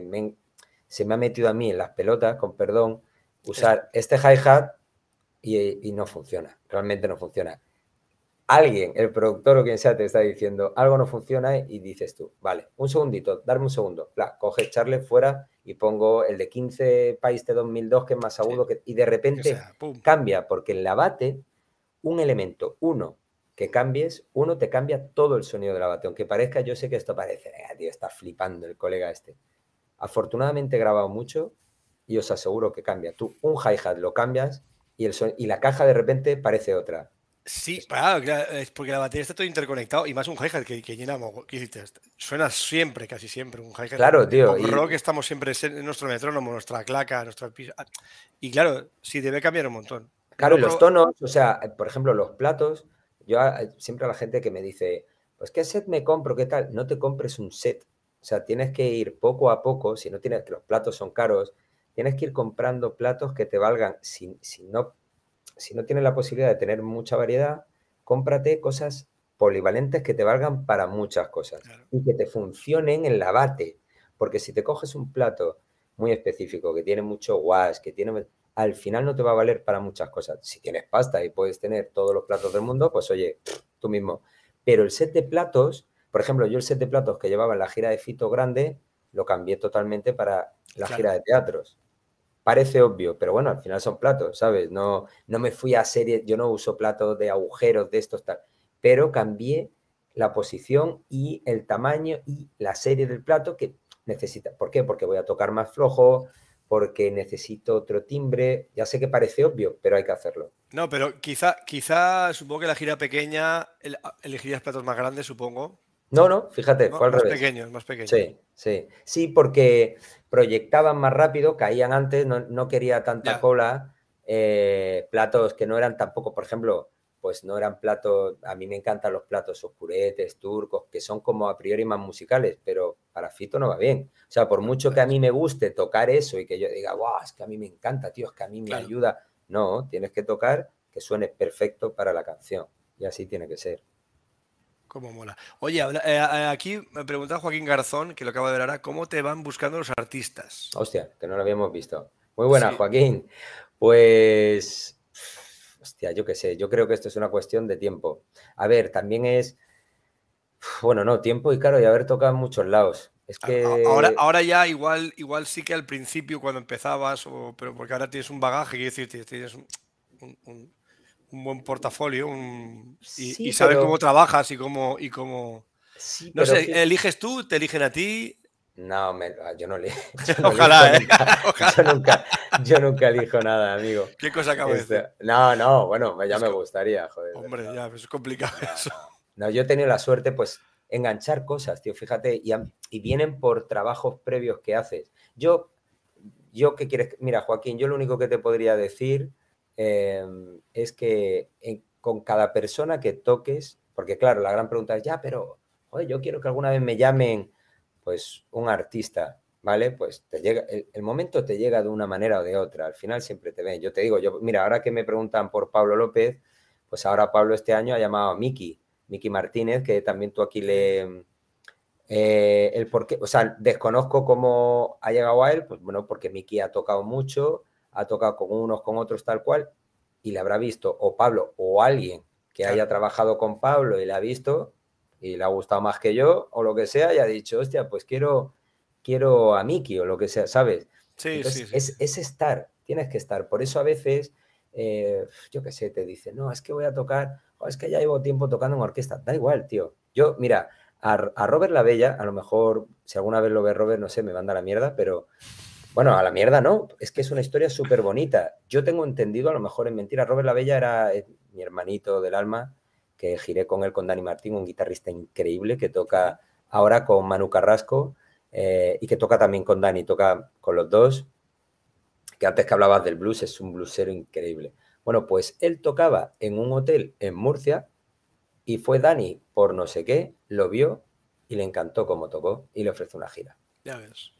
se me ha metido a mí en las pelotas, con perdón, usar este hi-hat y, no funciona, realmente no funciona. Alguien, el productor o quien sea, te está diciendo algo no funciona y dices tú, vale, un segundito, darme un segundo. La, coge, echarle fuera y pongo el de 15 País de 2002 que es más agudo que, y de repente cambia, porque en la bate, un elemento, uno, que cambies, uno te cambia todo el sonido de la bate. Aunque parezca, yo sé que esto parece, tío, está flipando el colega este. Afortunadamente he grabado mucho y os aseguro que cambia. Tú un hi-hat lo cambias y, el y la caja de repente parece otra. Sí, claro, es porque la batería está todo interconectado y más un hi-hat que, que, llena Suena siempre, casi siempre un hi-hat. Claro, tío. y... rock estamos siempre en nuestro metrónomo, nuestra claca, nuestro piso. Ah, y claro, sí, debe cambiar un montón. Claro, y los tonos, o sea, por ejemplo, los platos, yo siempre a la gente que me dice, pues qué set me compro, qué tal, no te compres un set. O sea, tienes que ir poco a poco, si no tienes, que los platos son caros, tienes que ir comprando platos que te valgan. Si, no, si no tienes la posibilidad de tener mucha variedad, cómprate cosas polivalentes que te valgan para muchas cosas y que te funcionen en la bate. Porque si te coges un plato muy específico, que tiene mucho wash, que tiene... Al final no te va a valer para muchas cosas. Si tienes pasta y puedes tener todos los platos del mundo, pues oye, tú mismo. Pero el set de platos, por ejemplo, yo el set de platos que llevaba en la gira de Fito Grande, lo cambié totalmente para la gira de teatros. Parece obvio, pero bueno, al final son platos, ¿sabes? No, no me fui a serie, yo no uso platos de agujeros de estos tal, pero cambié la posición y el tamaño y la serie del plato que necesita. ¿Por qué? Porque voy a tocar más flojo, porque necesito otro timbre. Ya sé que parece obvio, pero hay que hacerlo. No, pero quizá, quizá supongo que la gira pequeña elegirías platos más grandes, supongo. No, no, fíjate, fue al más revés. Más pequeños, más pequeños. Sí, sí. Sí, porque proyectaban más rápido, caían antes, no, quería tanta cola, eh, platos que no eran tampoco, por ejemplo, pues no eran platos, a mí me encantan los platos oscuretes, turcos, que son como a priori más musicales, pero para Fito no va bien. O sea, por mucho que a mí me guste tocar eso y que yo diga, wow, es que a mí me encanta, tío, es que a mí me ayuda. No, tienes que tocar que suene perfecto para la canción. Y así tiene que ser. Cómo mola. Oye, eh, eh, aquí me pregunta Joaquín Garzón, que lo acaba de ver ahora, ¿cómo te van buscando los artistas? Hostia, que no lo habíamos visto. Muy buena, Joaquín. Pues Hostia, yo qué sé, yo creo que esto es una cuestión de tiempo. A ver, también es, bueno, no, tiempo y claro, y haber tocado en muchos lados. Es que... Ahora, ahora ya igual, igual sí que al principio cuando empezabas, o, pero porque ahora tienes un bagaje, quiero decir, tienes un, buen portafolio y, sabes cómo trabajas y cómo... Y cómo... no sé, eliges tú, te eligen a ti. No, ah, yo no le. (laughs) (laughs) Ojalá, ¿eh? (laughs) Yo nunca, yo nunca elijo nada, amigo. ¿Qué cosa acabo de decir? No, no, bueno, ya me gustaría, joder. Hombre, ya, es complicado eso. No, yo he tenido la suerte, pues, enganchar cosas, tío, fíjate, y, y vienen por trabajos previos que haces. Yo, yo, ¿qué quieres? Mira, Joaquín, yo lo único que te podría decir em, es que con cada persona que toques, porque claro, la gran pregunta es, ya, pero, joder, yo quiero que alguna vez me llamen pues un artista, ¿vale? Pues te llega, el, momento te llega de una manera o de otra, al final siempre te ven. Yo te digo, yo, mira, ahora que me preguntan por Pablo López, pues ahora Pablo este año ha llamado a Miki, Miki Martínez, que también tú aquí le... Eh, el por qué, o sea, desconozco cómo ha llegado a él, pues bueno, porque Miki ha tocado mucho, ha tocado con unos, con otros, tal cual, y le habrá visto o Pablo o alguien que haya trabajado con Pablo y le ha visto, y le ha gustado más que yo o lo que sea y ha dicho, hostia, pues quiero, quiero a Miki o lo que sea, ¿sabes? Sí, sí, Es, estar, tienes que estar. Por eso a veces, eh, yo qué sé, te dice, no, es que voy a tocar, o es que ya llevo tiempo tocando en orquesta. Da igual, tío. Yo, mira, a, a Robert La Bella, a lo mejor, si alguna vez lo ve Robert, no sé, me manda la mierda, pero bueno, a la mierda no, es que es una historia súper bonita. Yo tengo entendido, a lo mejor en mentira, Robert La Bella era eh, mi hermanito del alma, que giré con él, con Dani Martín, un guitarrista increíble que toca ahora con Manu Carrasco eh, y que toca también con Dani, toca con los dos, que antes que hablabas del blues es un bluesero increíble. Bueno, pues él tocaba en un hotel en Murcia y fue Dani por no sé qué, lo vio y le encantó cómo tocó y le ofreció una gira. Ya ves.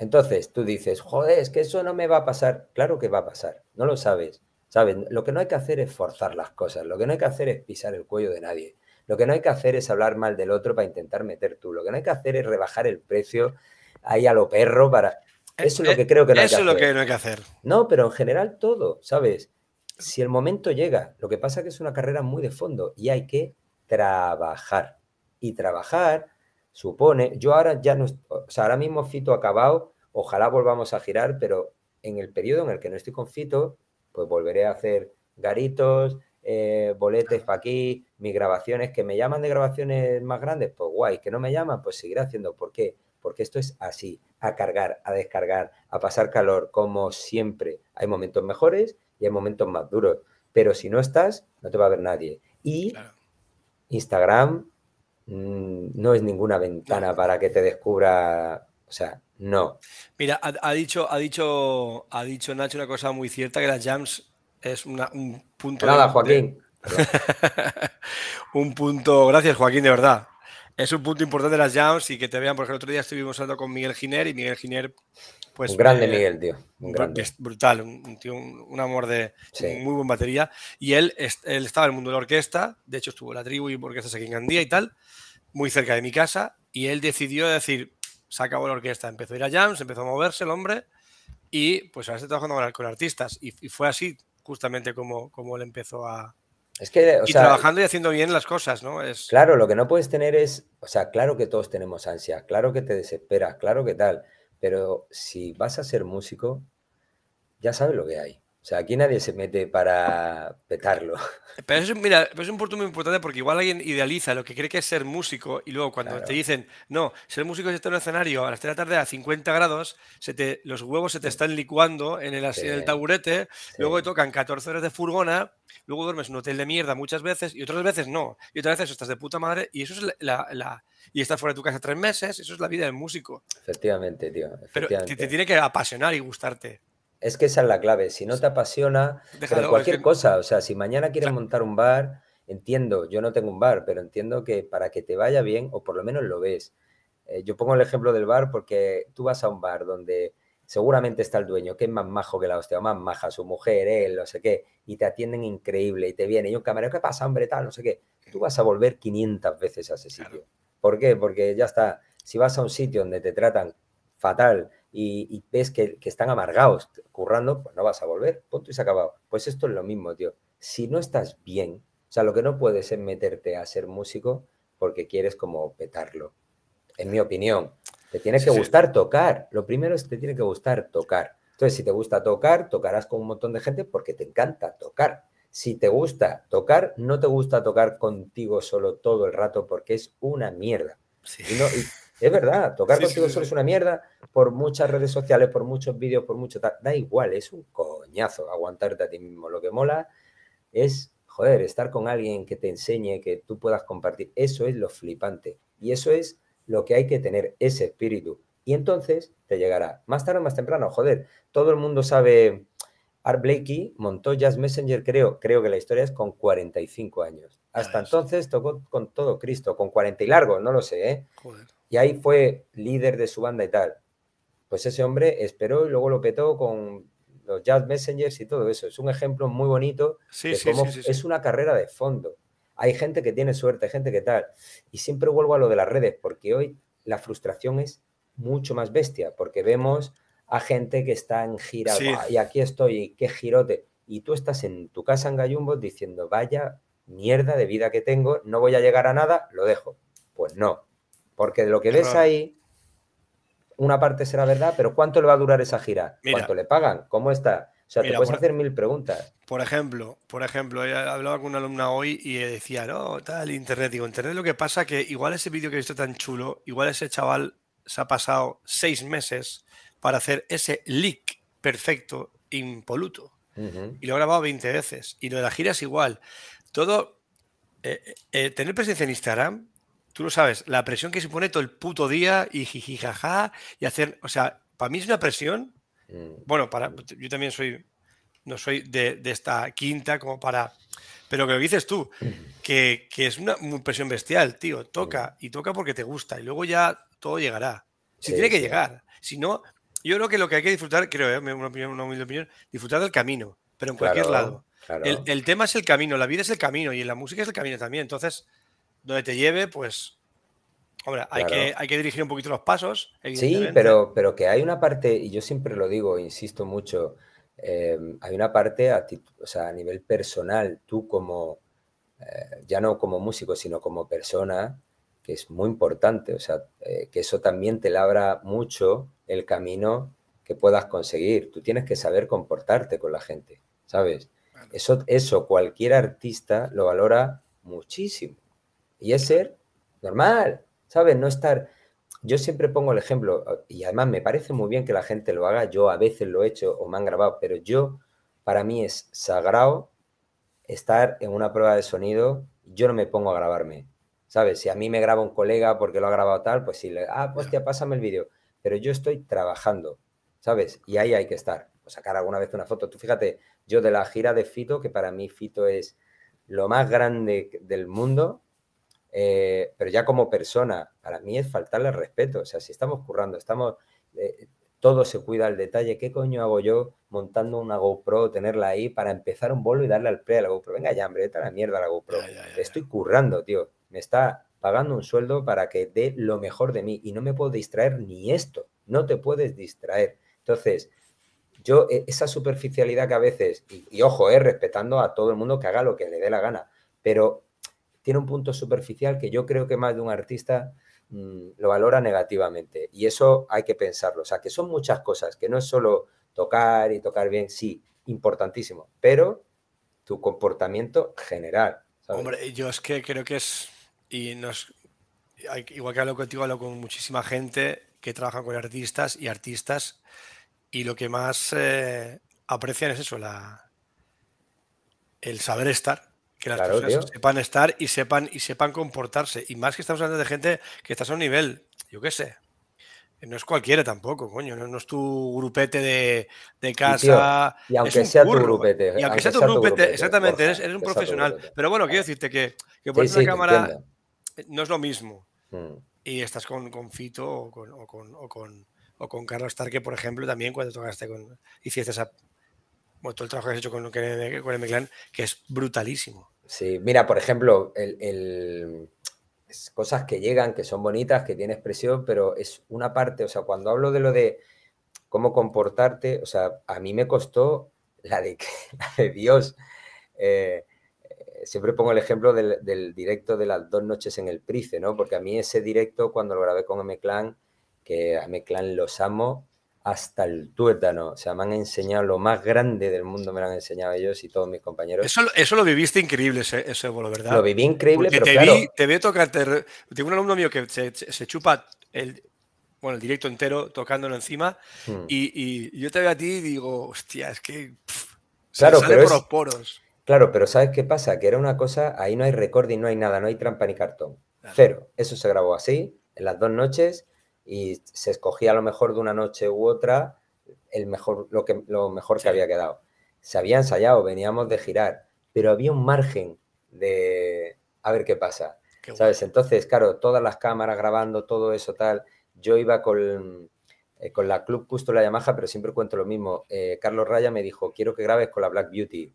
Entonces tú dices, joder, es que eso no me va a pasar. Claro que va a pasar, no lo sabes. ¿Sabes? Lo que no hay que hacer es forzar las cosas, lo que no hay que hacer es pisar el cuello de nadie, lo que no hay que hacer es hablar mal del otro para intentar meter tú, lo que no hay que hacer es rebajar el precio ahí a lo perro para... Eh, eso es lo que creo que no hay que hacer. Eso es lo que no hay que hacer. No, pero en general todo, ¿sabes? Si el momento llega, lo que pasa es que es una carrera muy de fondo y hay que trabajar. Y trabajar supone, yo ahora ya no, o sea, ahora mismo Fito acabado, ojalá volvamos a girar, pero en el periodo en el que no estoy con Fito, pues volveré a hacer garitos, eh, boletes para aquí, mis grabaciones, que me llaman de grabaciones más grandes, pues guay, que no me llaman, pues seguiré haciendo. ¿Por qué? Porque esto es así, a cargar, a descargar, a pasar calor, como siempre. Hay momentos mejores y hay momentos más duros, pero si no estás, no te va a ver nadie. Y Instagram no es ninguna ventana para que te descubra, o sea, no. Mira, ha, dicho, ha, dicho, ha dicho Nacho una cosa muy cierta, que las jams es un punto... Nada, Joaquín. (laughs) un punto, gracias Joaquín, de verdad. Es un punto importante de las jams y que te vean, porque el otro día estuvimos hablando con Miguel Giner y Miguel Giner, pues... Un grande Miguel, tío. Un grande. Brutal, un, tío, un, amor de muy buen batería. Y él, él estaba en el mundo de la orquesta, de hecho estuvo en la tribu y orquestas aquí en Gandía y tal, muy cerca de mi casa, y él decidió decir, se acabó la orquesta, empezó a ir a jams, empezó a moverse el hombre y pues ahora está trabajando con, artistas y, fue así justamente como, como él empezó a... Es que, y trabajando y haciendo bien las cosas, ¿no? Es... Claro, lo que no puedes tener es, o sea, claro que todos tenemos ansia, claro que te desesperas, claro que tal, pero si vas a ser músico, ya sabes lo que hay. O sea, aquí nadie se mete para petarlo. (laughs) Pero mira, es un punto muy importante porque igual alguien idealiza lo que cree que es ser músico y luego cuando te dicen, no, ser músico es estar en un escenario a las 3 de la tarde a 50 grados, se te, los huevos se te están licuando en el, en el taburete, luego te tocan 14 horas de furgona, luego duermes en un hotel de mierda muchas veces y otras veces no. Y otras veces estás de puta madre y eso es la, la, y estás fuera de tu casa tres meses, eso es la vida del músico. Efectivamente, tío. Pero te tiene que apasionar y gustarte. Es que esa es la clave. Si no te apasiona, cualquier cosa, o sea, si mañana quieres montar un bar, entiendo, yo no tengo un bar, pero entiendo que para que te vaya bien, o por lo menos lo ves. Eh, yo pongo el ejemplo del bar porque tú vas a un bar donde seguramente está el dueño, que es más majo que la hostia, o más maja, su mujer, él, no sé qué, y te atienden increíble, y te viene, y un camarero, ¿qué pasa, hombre, tal, no sé qué? Tú vas a volver 500 veces a ese sitio. ¿Por qué? Porque ya está, si vas a un sitio donde te tratan fatal y, ves que, están amargados currando, pues no vas a volver, punto y se ha acabado. Pues esto es lo mismo, tío. Si no estás bien, o sea, lo que no puedes es meterte a ser músico porque quieres como petarlo, en mi opinión. Te tiene que gustar tocar. Lo primero es que te tiene que gustar tocar. Entonces, si te gusta tocar, tocarás con un montón de gente porque te encanta tocar. Si te gusta tocar, no te gusta tocar contigo solo todo el rato porque es una mierda. Es verdad, tocar contigo solo es una mierda por muchas redes sociales, por muchos vídeos, por mucho tal. Da igual, es un coñazo aguantarte a ti mismo. Lo que mola es, joder, estar con alguien que te enseñe, que tú puedas compartir. Eso es lo flipante. Y eso es lo que hay que tener ese espíritu. Y entonces te llegará, más tarde o más temprano, joder, todo el mundo sabe, Art Blakey montó Jazz Messenger, creo, creo que la historia es con 45 años. Hasta entonces tocó con todo Cristo, con 40 y largo, no lo sé, ¿eh? Y ahí fue líder de su banda y tal. Pues ese hombre esperó y luego lo petó con los Jazz Messengers y todo eso. Es un ejemplo muy bonito de cómo es una carrera de fondo. Hay gente que tiene suerte, hay gente que tal. Y siempre vuelvo a lo de las redes, porque hoy la frustración es mucho más bestia, porque vemos a gente que está en gira, y aquí estoy, qué girote. Y tú estás en tu casa en Gallumbo diciendo, vaya mierda de vida que tengo, no voy a llegar a nada, lo dejo. Pues no, porque de lo que ves ahí, una parte será verdad, pero ¿cuánto le va a durar esa gira? ¿Cuánto le pagan? ¿Cómo está? O sea, te puedes hacer mil preguntas. Por ejemplo, por ejemplo, hablaba con una alumna hoy y decía, no, tal, internet. Digo, internet lo que pasa que igual ese vídeo que he visto tan chulo, igual ese chaval se ha pasado seis meses para hacer ese leak perfecto, impoluto. Y lo ha grabado 20 veces. Y lo de la gira es igual. Todo, eh, eh, eh, tener presencia en Instagram, tú lo sabes, la presión que se pone todo el puto día y jijijaja y hacer, o sea, para mí es una presión Mm. Bueno, para, yo también soy, no soy de, esta quinta como para... Pero que lo dices tú, que, es una, presión bestial, tío. Toca mm. y toca porque te gusta y luego ya todo llegará. Si tiene que llegar. Si no, yo creo que lo que hay que disfrutar, creo, ¿eh? una, opinión, una opinión, disfrutar del camino, pero en cualquier lado. El, tema es el camino, la vida es el camino y en la música es el camino también. Entonces, donde te lleve, pues Hombre, hay, que, hay que dirigir un poquito los pasos. Sí, pero, pero que hay una parte, y yo siempre lo digo, insisto mucho, em, hay una parte a, o sea, a nivel personal, tú como, eh, ya no como músico, sino como persona, que es muy importante, o sea, eh, que eso también te labra mucho el camino que puedas conseguir. Tú tienes que saber comportarte con la gente, ¿sabes? Eso, eso cualquier artista lo valora muchísimo. Y es ser normal, ¿sabes? No estar... Yo siempre pongo el ejemplo, y además me parece muy bien que la gente lo haga, yo a veces lo he hecho o me han grabado, pero yo, para mí es sagrado estar en una prueba de sonido, yo no me pongo a grabarme, ¿sabes? Si a mí me graba un colega porque lo ha grabado tal, pues sí, le, ah, pues hostia, pásame el vídeo, pero yo estoy trabajando, ¿sabes? Y ahí hay que estar, o sacar alguna vez una foto. Tú fíjate, yo de la gira de Fito, que para mí Fito es lo más grande del mundo, eh, pero ya como persona, para mí es faltarle respeto. O sea, si estamos currando, estamos, eh, todo se cuida al detalle. ¿Qué coño hago yo montando una GoPro, tenerla ahí para empezar un bolo y darle al play a la GoPro? Venga ya, hombre, vete a la mierda a la GoPro. Estoy currando, tío. Me está pagando un sueldo para que dé lo mejor de mí y no me puedo distraer ni esto. No te puedes distraer. Entonces, yo, e, esa superficialidad que a veces, y, ojo, eh, respetando a todo el mundo que haga lo que le dé la gana, pero tiene un punto superficial que yo creo que más de un artista mm, lo valora negativamente. Y eso hay que pensarlo. O sea, que son muchas cosas, que no es solo tocar y tocar bien, sí, importantísimo, pero tu comportamiento general. Hombre, yo es que creo que es, y nos, igual que hablo contigo, hablo con muchísima gente que trabaja con artistas y artistas, y lo que más eh, aprecian es eso, la, el saber estar que las personas sepan estar y sepan, y sepan comportarse. Y más que estamos hablando de gente que está a un nivel, yo qué sé, no es cualquiera tampoco, coño, no, es tu grupete de, de casa. Y, aunque sea tu grupete. Y aunque, sea, tu grupete, exactamente, eres, un profesional. Pero bueno, quiero decirte que, que pones una cámara no es lo mismo. Mm. Y estás con, con Fito o con, o con, o con, o con Carlos Starke, por ejemplo, también cuando tocaste con. Hiciste esa. Bueno, todo el trabajo que has hecho con, con el M-Clan, que es brutalísimo. Sí, mira, por ejemplo, el, el cosas que llegan, que son bonitas, que tienen expresión, pero es una parte, o sea, cuando hablo de lo de cómo comportarte, o sea, a mí me costó la de, (laughs) de Dios. Eh, siempre pongo el ejemplo del, directo de las dos noches en el Price, ¿no? Porque a mí ese directo, cuando lo grabé con M-Clan, que a M-Clan los amo, hasta el tuétano. O sea, me han enseñado lo más grande del mundo, me lo han enseñado ellos y todos mis compañeros. Eso, eso lo viviste increíble, ese, ese bolo, ¿verdad? Lo viví increíble, pero te claro... Vi, te veo tocar. tengo un alumno mío que se, chupa el, bueno, el directo entero tocándolo encima hmm. y, y, yo te veo a ti y digo, hostia, es que. claro, sale pero por los poros. Claro, pero ¿sabes qué pasa? Que era una cosa, ahí no hay recording, no hay nada, no hay trampa ni cartón. Cero. Eso se grabó así, en las dos noches, y se escogía a lo mejor de una noche u otra el mejor, lo, que, lo mejor que había quedado. Se había ensayado, veníamos de girar, pero había un margen de a ver qué pasa. ¿Sabes? Entonces, claro, todas las cámaras grabando, todo eso tal. Yo iba con, eh, con la Club Custo La Yamaha, pero siempre cuento lo mismo. Eh, Carlos Raya me dijo, quiero que grabes con la Black Beauty.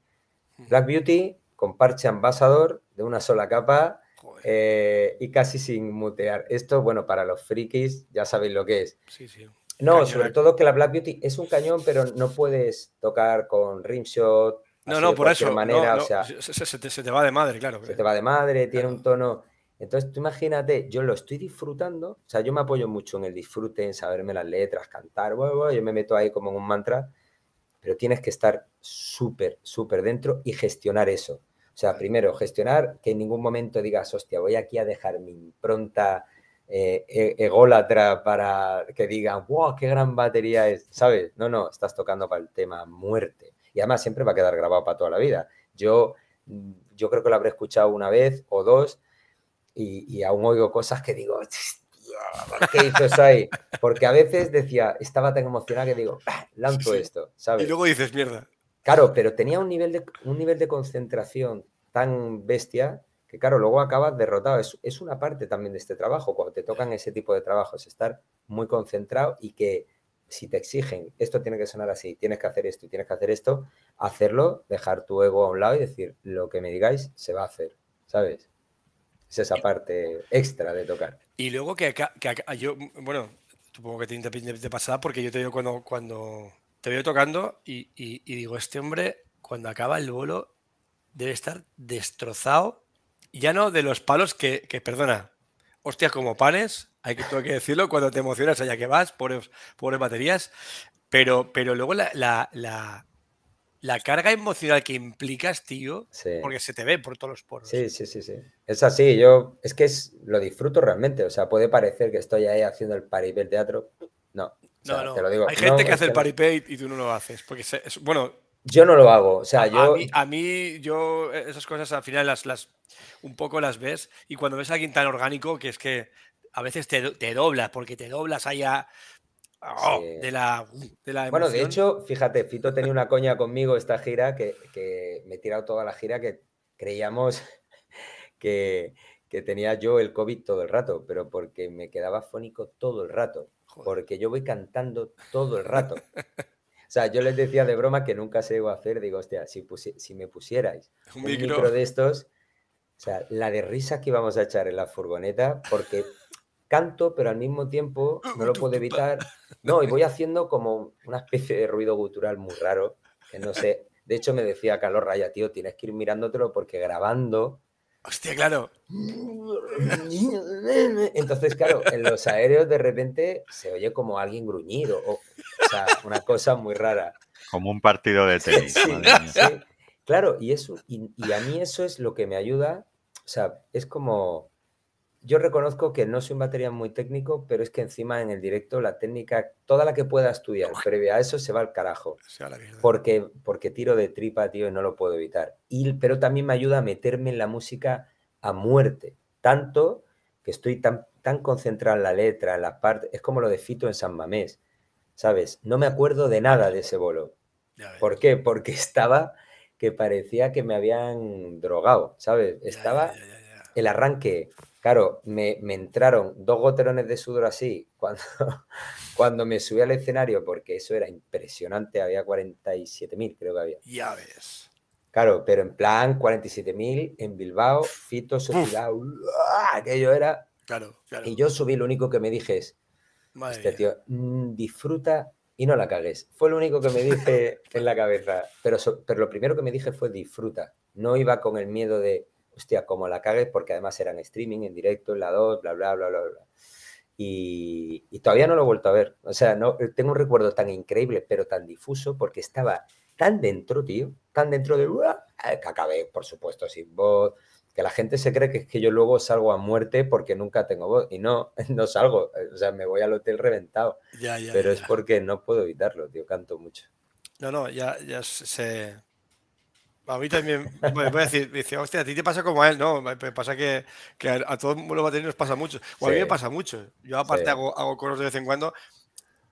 Black Beauty con parche ambasador de una sola capa eh, y casi sin mutear. Esto, bueno, para los frikis ya sabéis lo que es. Sí, sí. No, sobre todo que la Black Beauty es un cañón, pero no puedes tocar con rimshot. No, no, por eso. Manera, O sea, se, te, va de madre, claro. Se te va de madre, tiene un tono. Entonces, tú imagínate, yo lo estoy disfrutando, o sea, yo me apoyo mucho en el disfrute, en saberme las letras, cantar, yo me meto ahí como en un mantra, pero tienes que estar súper, súper dentro y gestionar eso. O sea, primero, gestionar que en ningún momento digas, hostia, voy aquí a dejar mi impronta eh, e-, ególatra para que digan, wow, qué gran batería es, ¿sabes? No, no, estás tocando para el tema muerte. Y además siempre va a quedar grabado para toda la vida. Yo, yo creo que lo habré escuchado una vez o dos y, y aún oigo cosas que digo, (laughs) ¿qué hizo eso ahí? Porque a veces decía, estaba tan emocionado que digo, ah, lanzo esto, ¿sabes? Y luego dices, mierda. Claro, pero tenía un nivel de, un nivel de concentración tan bestia que, claro, luego acabas derrotado. Es, es una parte también de este trabajo, cuando te tocan ese tipo de trabajos, estar muy concentrado y que si te exigen, esto tiene que sonar así, tienes que hacer esto y tienes que hacer esto, hacerlo, dejar tu ego a un lado y decir, lo que me digáis se va a hacer, ¿sabes? Es esa parte extra de tocar. Y luego que acá, yo, bueno, supongo que te, te, pasada porque yo te digo cuando, cuando te veo tocando y, digo, este hombre cuando acaba el bolo debe estar destrozado, ya no de los palos que, que perdona, hostias como panes, hay que, tengo que decirlo, cuando te emocionas allá que vas, pobres, pobres baterías, pero, pero luego la la carga emocional que implicas, tío, porque se te ve por todos los poros. Sí, sí, sí, sí. Es así, yo es que es, lo disfruto realmente. O sea, puede parecer que estoy ahí haciendo el paripé teatro. No, no, no. Te lo digo. Hay gente que hace el paripé y tú no lo haces. Porque, bueno. Yo no lo hago. O sea, yo. A mí, yo, esas cosas al final las, las, un poco las ves. Y cuando ves a alguien tan orgánico, que es que a veces te, te doblas, porque te doblas allá Oh, de, la, de Bueno, de hecho, fíjate, Fito tenía una coña conmigo esta gira que, me he tirado toda la gira que creíamos (laughs) que, tenía yo el COVID todo el rato, pero porque me quedaba fónico todo el rato, porque yo voy cantando todo el rato. (laughs) O sea, yo les decía de broma que nunca se iba a hacer, digo, hostia, si, si me pusierais un, micro de estos, o sea, la de risa que íbamos a echar en la furgoneta, porque canto, pero al mismo tiempo no lo puedo evitar. No, y voy haciendo como una especie de ruido gutural muy raro, que no sé. De hecho, me decía Carlos Raya, tío, tienes que ir mirándotelo porque grabando. Hostia, claro. Entonces, claro, en los aéreos de repente se oye como alguien gruñido, o, sea, una cosa muy rara. Como un partido de tenis. Sí, Claro, y, eso, y a mí eso es lo que me ayuda. O sea, es como yo reconozco que no soy un batería muy técnico, pero es que encima en el directo la técnica, toda la que pueda estudiar previa a eso se va al carajo. Porque, porque tiro de tripa, tío, y no lo puedo evitar. Y, pero también me ayuda a meterme en la música a muerte. Tanto que estoy tan tan concentrada en la letra, en las partes, es como lo de Fito en San Mamés, ¿sabes? No me acuerdo de nada de ese bolo. ¿Por qué? Porque estaba que parecía que me habían drogado, ¿sabes? Estaba el arranque, claro, me, entraron dos goterones de sudor así cuando, (laughs) cuando me subí al escenario, porque eso era impresionante, había 47.000 creo que había. Ya ves. Claro, pero en plan 47.000 en Bilbao, Fito, Sociedad, aquello era... Claro, claro. Y yo subí, lo único que me dije es, este tío, mm, disfruta y no la cagues. Fue lo único que me dije (laughs) en la cabeza. Pero, pero lo primero que me dije fue disfruta. No iba con el miedo de, hostia, como la cagues, porque además era en streaming, en directo, en la 2, bla, bla, bla, bla, bla. Y, y, todavía no lo he vuelto a ver. O sea, no, tengo un recuerdo tan increíble, pero tan difuso, porque estaba tan dentro, tío, tan dentro de, que acabé, por supuesto, sin voz, que la gente se cree que es que yo luego salgo a muerte porque nunca tengo voz. Y no, (laughs) no salgo. O sea, me voy al hotel reventado. Ya, ya, pero es porque no puedo evitarlo, tío. Canto mucho. No, no, ya, ya se. A mí también, voy a decir, dice, hostia, a ti te pasa como a él, no, me pasa que, que a, todos los baterías nos pasa mucho, o a mí me pasa mucho. Yo aparte hago, hago coros de vez en cuando,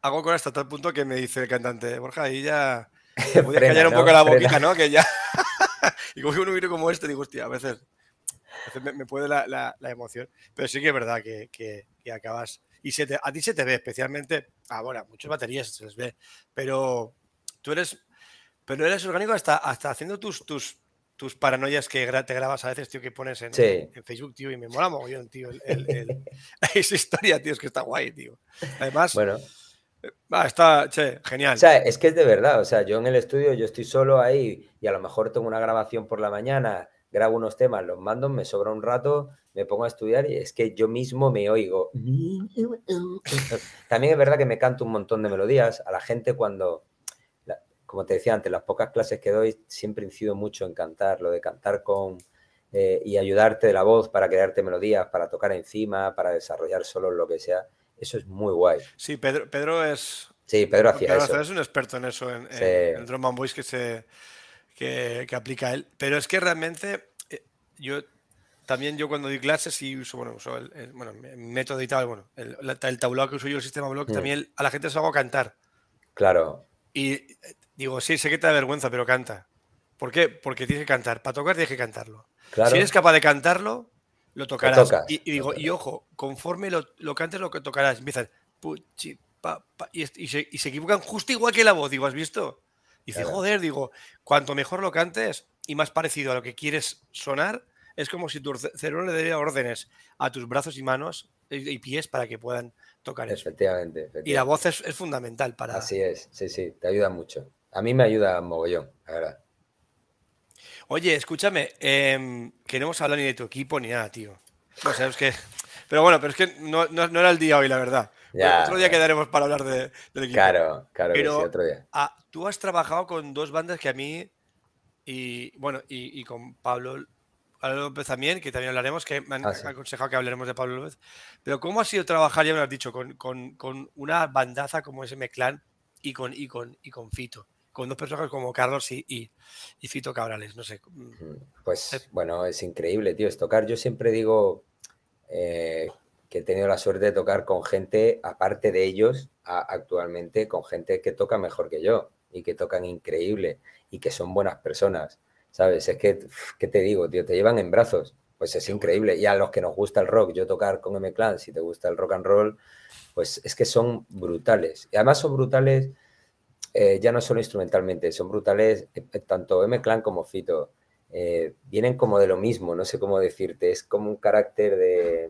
hago coros hasta tal punto que me dice el cantante, Borja, ahí ya, (laughs) voy a callar un poco la boquita, ¿no? Que ya, (laughs) y como que uno miro como este, digo, hostia, a veces me, puede la, emoción. Pero sí que es verdad que, acabas. Y se a ti se te ve, especialmente. Ah, bueno, muchas baterías se les ve. Pero tú eres. Pero eres orgánico hasta, hasta haciendo tus, tus, tus paranoias que te grabas a veces, tío, que pones en, Facebook, tío, y me mola mogollón, tío. (laughs) esa historia, tío, es que está guay, tío. Además. Bueno. Ah, está che, genial. O sea, es que es de verdad. O sea, yo en el estudio, yo estoy solo ahí y a lo mejor tengo una grabación por la mañana grabo unos temas, los mando, me sobra un rato, me pongo a estudiar y es que yo mismo me oigo. (laughs) También es verdad que me canto un montón de melodías. A la gente cuando, como te decía antes, las pocas clases que doy, siempre incido mucho en cantar, lo de cantar con... Eh, y ayudarte de la voz para crearte melodías, para tocar encima, para desarrollar solo lo que sea. Eso es muy guay. Sí, Pedro, Pedro es... Sí, Pedro hacía eso. es un experto en eso, en, el drum and voice que se que, aplica él. Pero es que realmente eh, yo también yo cuando doy clases y uso, bueno, uso el, bueno, método y tal, bueno, el, el, tablado que uso yo, el sistema blog, mm. también a la gente se lo hago cantar. Claro. Y digo, sí, sé que te da vergüenza, pero canta. ¿Por qué? Porque tienes que cantar. Para tocar tienes que cantarlo. Claro. Si eres capaz de cantarlo, lo tocarás. y, digo, y ojo, conforme lo, lo, cantes, lo que tocarás. Empiezan, puchi, pa, pa, y, y, se, y, se, equivocan justo igual que la voz. Digo, ¿has visto? Y dice, joder, digo, cuanto mejor lo cantes y más parecido a lo que quieres sonar, es como si tu cerebro le diera órdenes a tus brazos y manos y pies para que puedan tocar eso. Efectivamente, Y la voz es, fundamental para... Así es, sí, sí, te ayuda mucho. A mí me ayuda mogollón, la verdad. Oye, escúchame, em, que no hemos hablado ni de tu equipo ni nada, tío. No sé, es que... Pero bueno, pero es que no, no era el día hoy, la verdad otro día quedaremos para hablar de, del equipo. Claro, claro, Pero, sí, otro día. tú has trabajado con dos bandas que a mí, y bueno, y, con Pablo, López también, que también hablaremos, que me han ah, aconsejado que hablaremos de Pablo López. Pero ¿cómo ha sido trabajar, ya me lo has dicho, con, con, con una bandaza como ese Clan y con, y, con, y con Fito? Con dos personajes como Carlos y, y, Fito Cabrales, no sé. Pues bueno, es increíble, tío. Es tocar, yo siempre digo eh, que he tenido la suerte de tocar con gente, aparte de ellos, actualmente, con gente que toca mejor que yo y que tocan increíble y que son buenas personas, ¿sabes? Es que, ¿qué te digo, tío? Te llevan en brazos, pues es increíble. Y a los que nos gusta el rock, yo tocar con M-Clan, si te gusta el rock and roll, pues es que son brutales. Y además son brutales eh, ya no solo instrumentalmente, son brutales eh, tanto M-Clan como Fito. Eh, vienen como de lo mismo, no sé cómo decirte, es como un carácter de,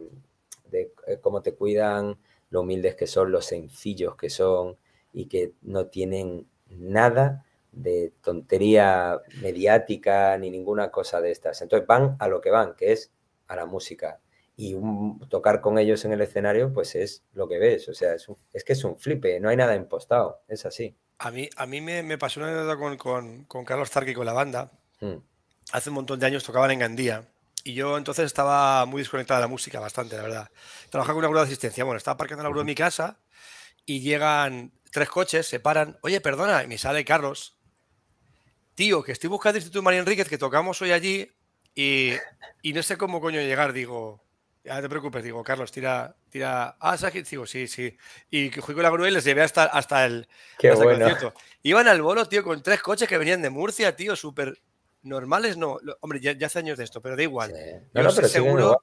cómo te cuidan, lo humildes que son, los sencillos que son y que no tienen nada de tontería mediática ni ninguna cosa de estas. Entonces van a lo que van, que es a la música. Y tocar con ellos en el escenario, pues es lo que ves. O sea, es, que es un flipe, no hay nada impostado, es así. A mí, a mí me, pasó una anécdota con, con, Carlos Tarqui con la banda. Hmm. Hace un montón de años tocaban en Gandía y yo entonces estaba muy desconectada de la música, bastante, la verdad. Trabajaba con una grúa de asistencia. Bueno, estaba parqueando la grúa en mi casa y llegan tres coches, se paran. Oye, perdona, y me sale Carlos. Tío, que estoy buscando el Instituto María Enríquez, que tocamos hoy allí y, y no sé cómo coño llegar. Digo, Ya no te preocupes, digo, Carlos, tira, tira. Ah, ¿sabes Digo, sí, sí. Y fui con la grúa y les llevé hasta, hasta el, Qué hasta el bueno. concierto. Iban al bolo, tío, con tres coches que venían de Murcia, tío, súper normales, no. Hombre, ya, ya hace años de esto, pero da igual. Sí. No, no, pero seguro. igual.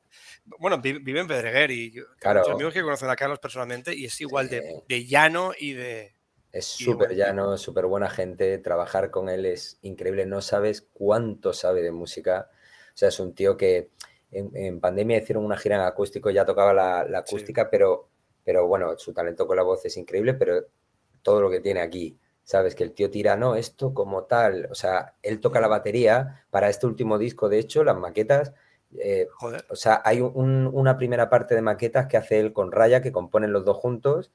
Bueno, vi- vive en Pedreguer y Claro. muchos amigos que conocen a Carlos personalmente y es igual de, Sí. de llano y de. Es súper llano, súper buena gente. Trabajar con él es increíble. No sabes cuánto sabe de música. O sea, es un tío que en, en pandemia hicieron una gira en acústico, ya tocaba la, la Sí. acústica, pero, pero bueno, su talento con la voz es increíble, pero todo lo que tiene aquí, ¿sabes? Que el tío tira, no, esto como tal. O sea, él toca la batería para este último disco, de hecho, las maquetas. eh, Joder. o sea, hay un- una primera parte de maquetas que hace él con Raya, que componen los dos juntos.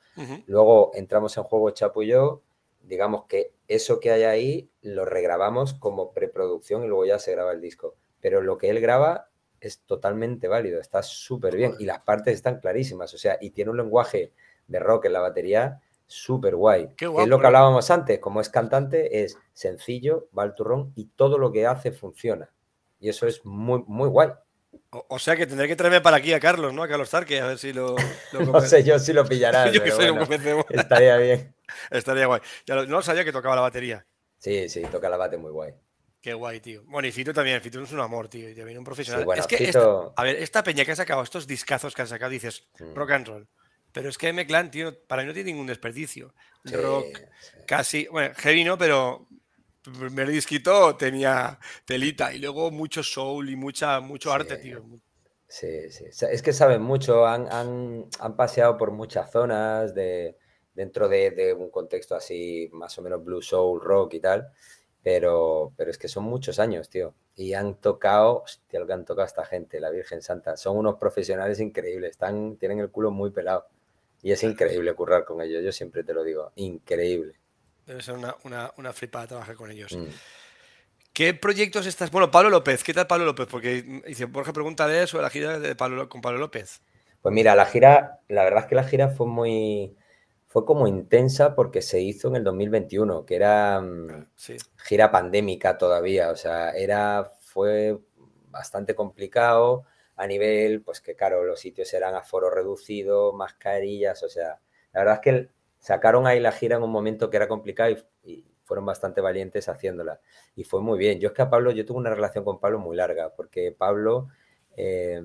Luego entramos en juego Chapo y yo, digamos que eso que hay ahí lo regrabamos como preproducción y luego ya se graba el disco. Pero lo que él graba es totalmente válido, está súper bien y las partes están clarísimas, o sea, y tiene un lenguaje de rock en la batería súper guay. Es lo que hablábamos antes, como es cantante, es sencillo, va al turrón y todo lo que hace funciona. Y eso es muy, muy guay. O, o sea que tendré que traerme para aquí a Carlos, ¿no? A Carlos Tarque, a ver si lo. lo (laughs) No sé yo si lo pillarás, (laughs) Yo que pero sé, lo bueno, convencemos. estaría bien. (laughs) Estaría guay. Ya lo- no sabía que tocaba la batería. Sí, sí, toca la bate muy guay. Qué guay, tío. Bueno, y Fito también. Fito es un amor, tío. Y viene un profesional. Sí, bueno, es que Fito- esta- a ver, esta peña que ha sacado, estos discazos que han sacado, dices Mm. rock and roll. Pero es que M-Clan, tío, para mí no tiene ningún desperdicio. Sí, Rock, sí. casi. Bueno, heavy no, pero. El primer disquito tenía telita y luego mucho soul y mucha, mucho arte, tío. Sí, sí. Es que saben mucho, han, han- han paseado por muchas zonas de, dentro de, de un contexto así, más o menos blue soul, rock y tal, pero, pero es que son muchos años, tío. Y han tocado, hostia, lo que han tocado esta gente, la Virgen Santa. Son unos profesionales increíbles, están, tienen el culo muy pelado. Y es increíble currar con ellos, yo siempre te lo digo, increíble. Debe ser una, una, una flipada trabajar con ellos. Mm. ¿Qué proyectos estás? Bueno, Pablo López, ¿qué tal Pablo López? Porque dice, Borja, pregúntale sobre la gira de Pablo, con Pablo López. Pues mira, la gira, la verdad es que la gira fue muy, fue como intensa porque se hizo en el 2021, que era mm, Sí. gira pandémica todavía, o sea, era, fue bastante complicado a nivel, pues que claro, los sitios eran aforo reducido, mascarillas, o sea, la verdad es que sacaron ahí la gira en un momento que era complicado y, y fueron bastante valientes haciéndola. Y fue muy bien. Yo es que a Pablo, yo tuve una relación con Pablo muy larga, porque Pablo, eh,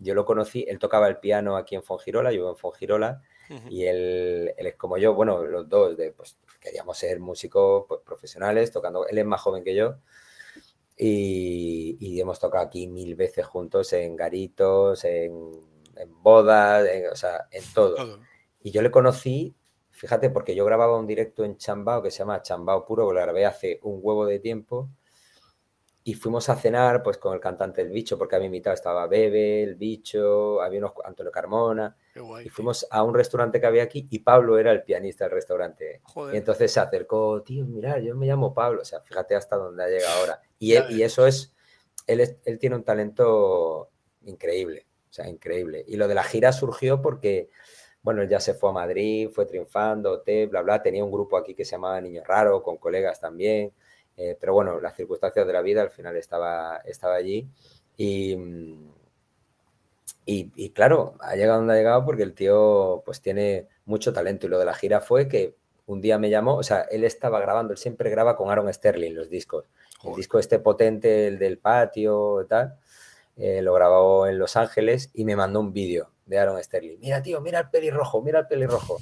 yo lo conocí, él tocaba el piano aquí en Fongirola, yo en Fongirola, Y él, él es como yo, bueno, los dos, de, pues queríamos ser músicos pues, profesionales, tocando, él es más joven que yo, y, y hemos tocado aquí mil veces juntos en garitos, en, en bodas, en- o sea, en todo. Todo. Y yo le conocí, fíjate, porque yo grababa un directo en Chambao que se llama Chambao Puro, que lo grabé hace un huevo de tiempo. Y fuimos a cenar pues con el cantante El Bicho, porque había invitado, estaba Bebe, El Bicho, había unos, Antonio Carmona. Qué guay. Y tío. fuimos a un restaurante que había aquí y Pablo era el pianista del restaurante. Joder. Y entonces se acercó, tío, mira, yo me llamo Pablo. O sea, fíjate hasta dónde ha llegado ahora. Y, él- y eso es él, es- él tiene un talento increíble, o sea, increíble. Y lo de la gira surgió porque, bueno, él ya se fue a Madrid, fue triunfando, te, bla, bla. Tenía un grupo aquí que se llamaba Niño Raro, con colegas también. Eh, pero bueno, las circunstancias de la vida al final estaba, estaba allí. Y, y, y claro, ha llegado donde ha llegado porque el tío pues tiene mucho talento. Y lo de la gira fue que un día me llamó, o sea, él estaba grabando, él siempre graba con Aaron Sterling los discos. El Joder. disco este potente, el del patio y tal, eh, lo grabó en Los Ángeles y me mandó un vídeo de Aaron Sterling. Mira, tío, mira el pelirrojo, mira el pelirrojo.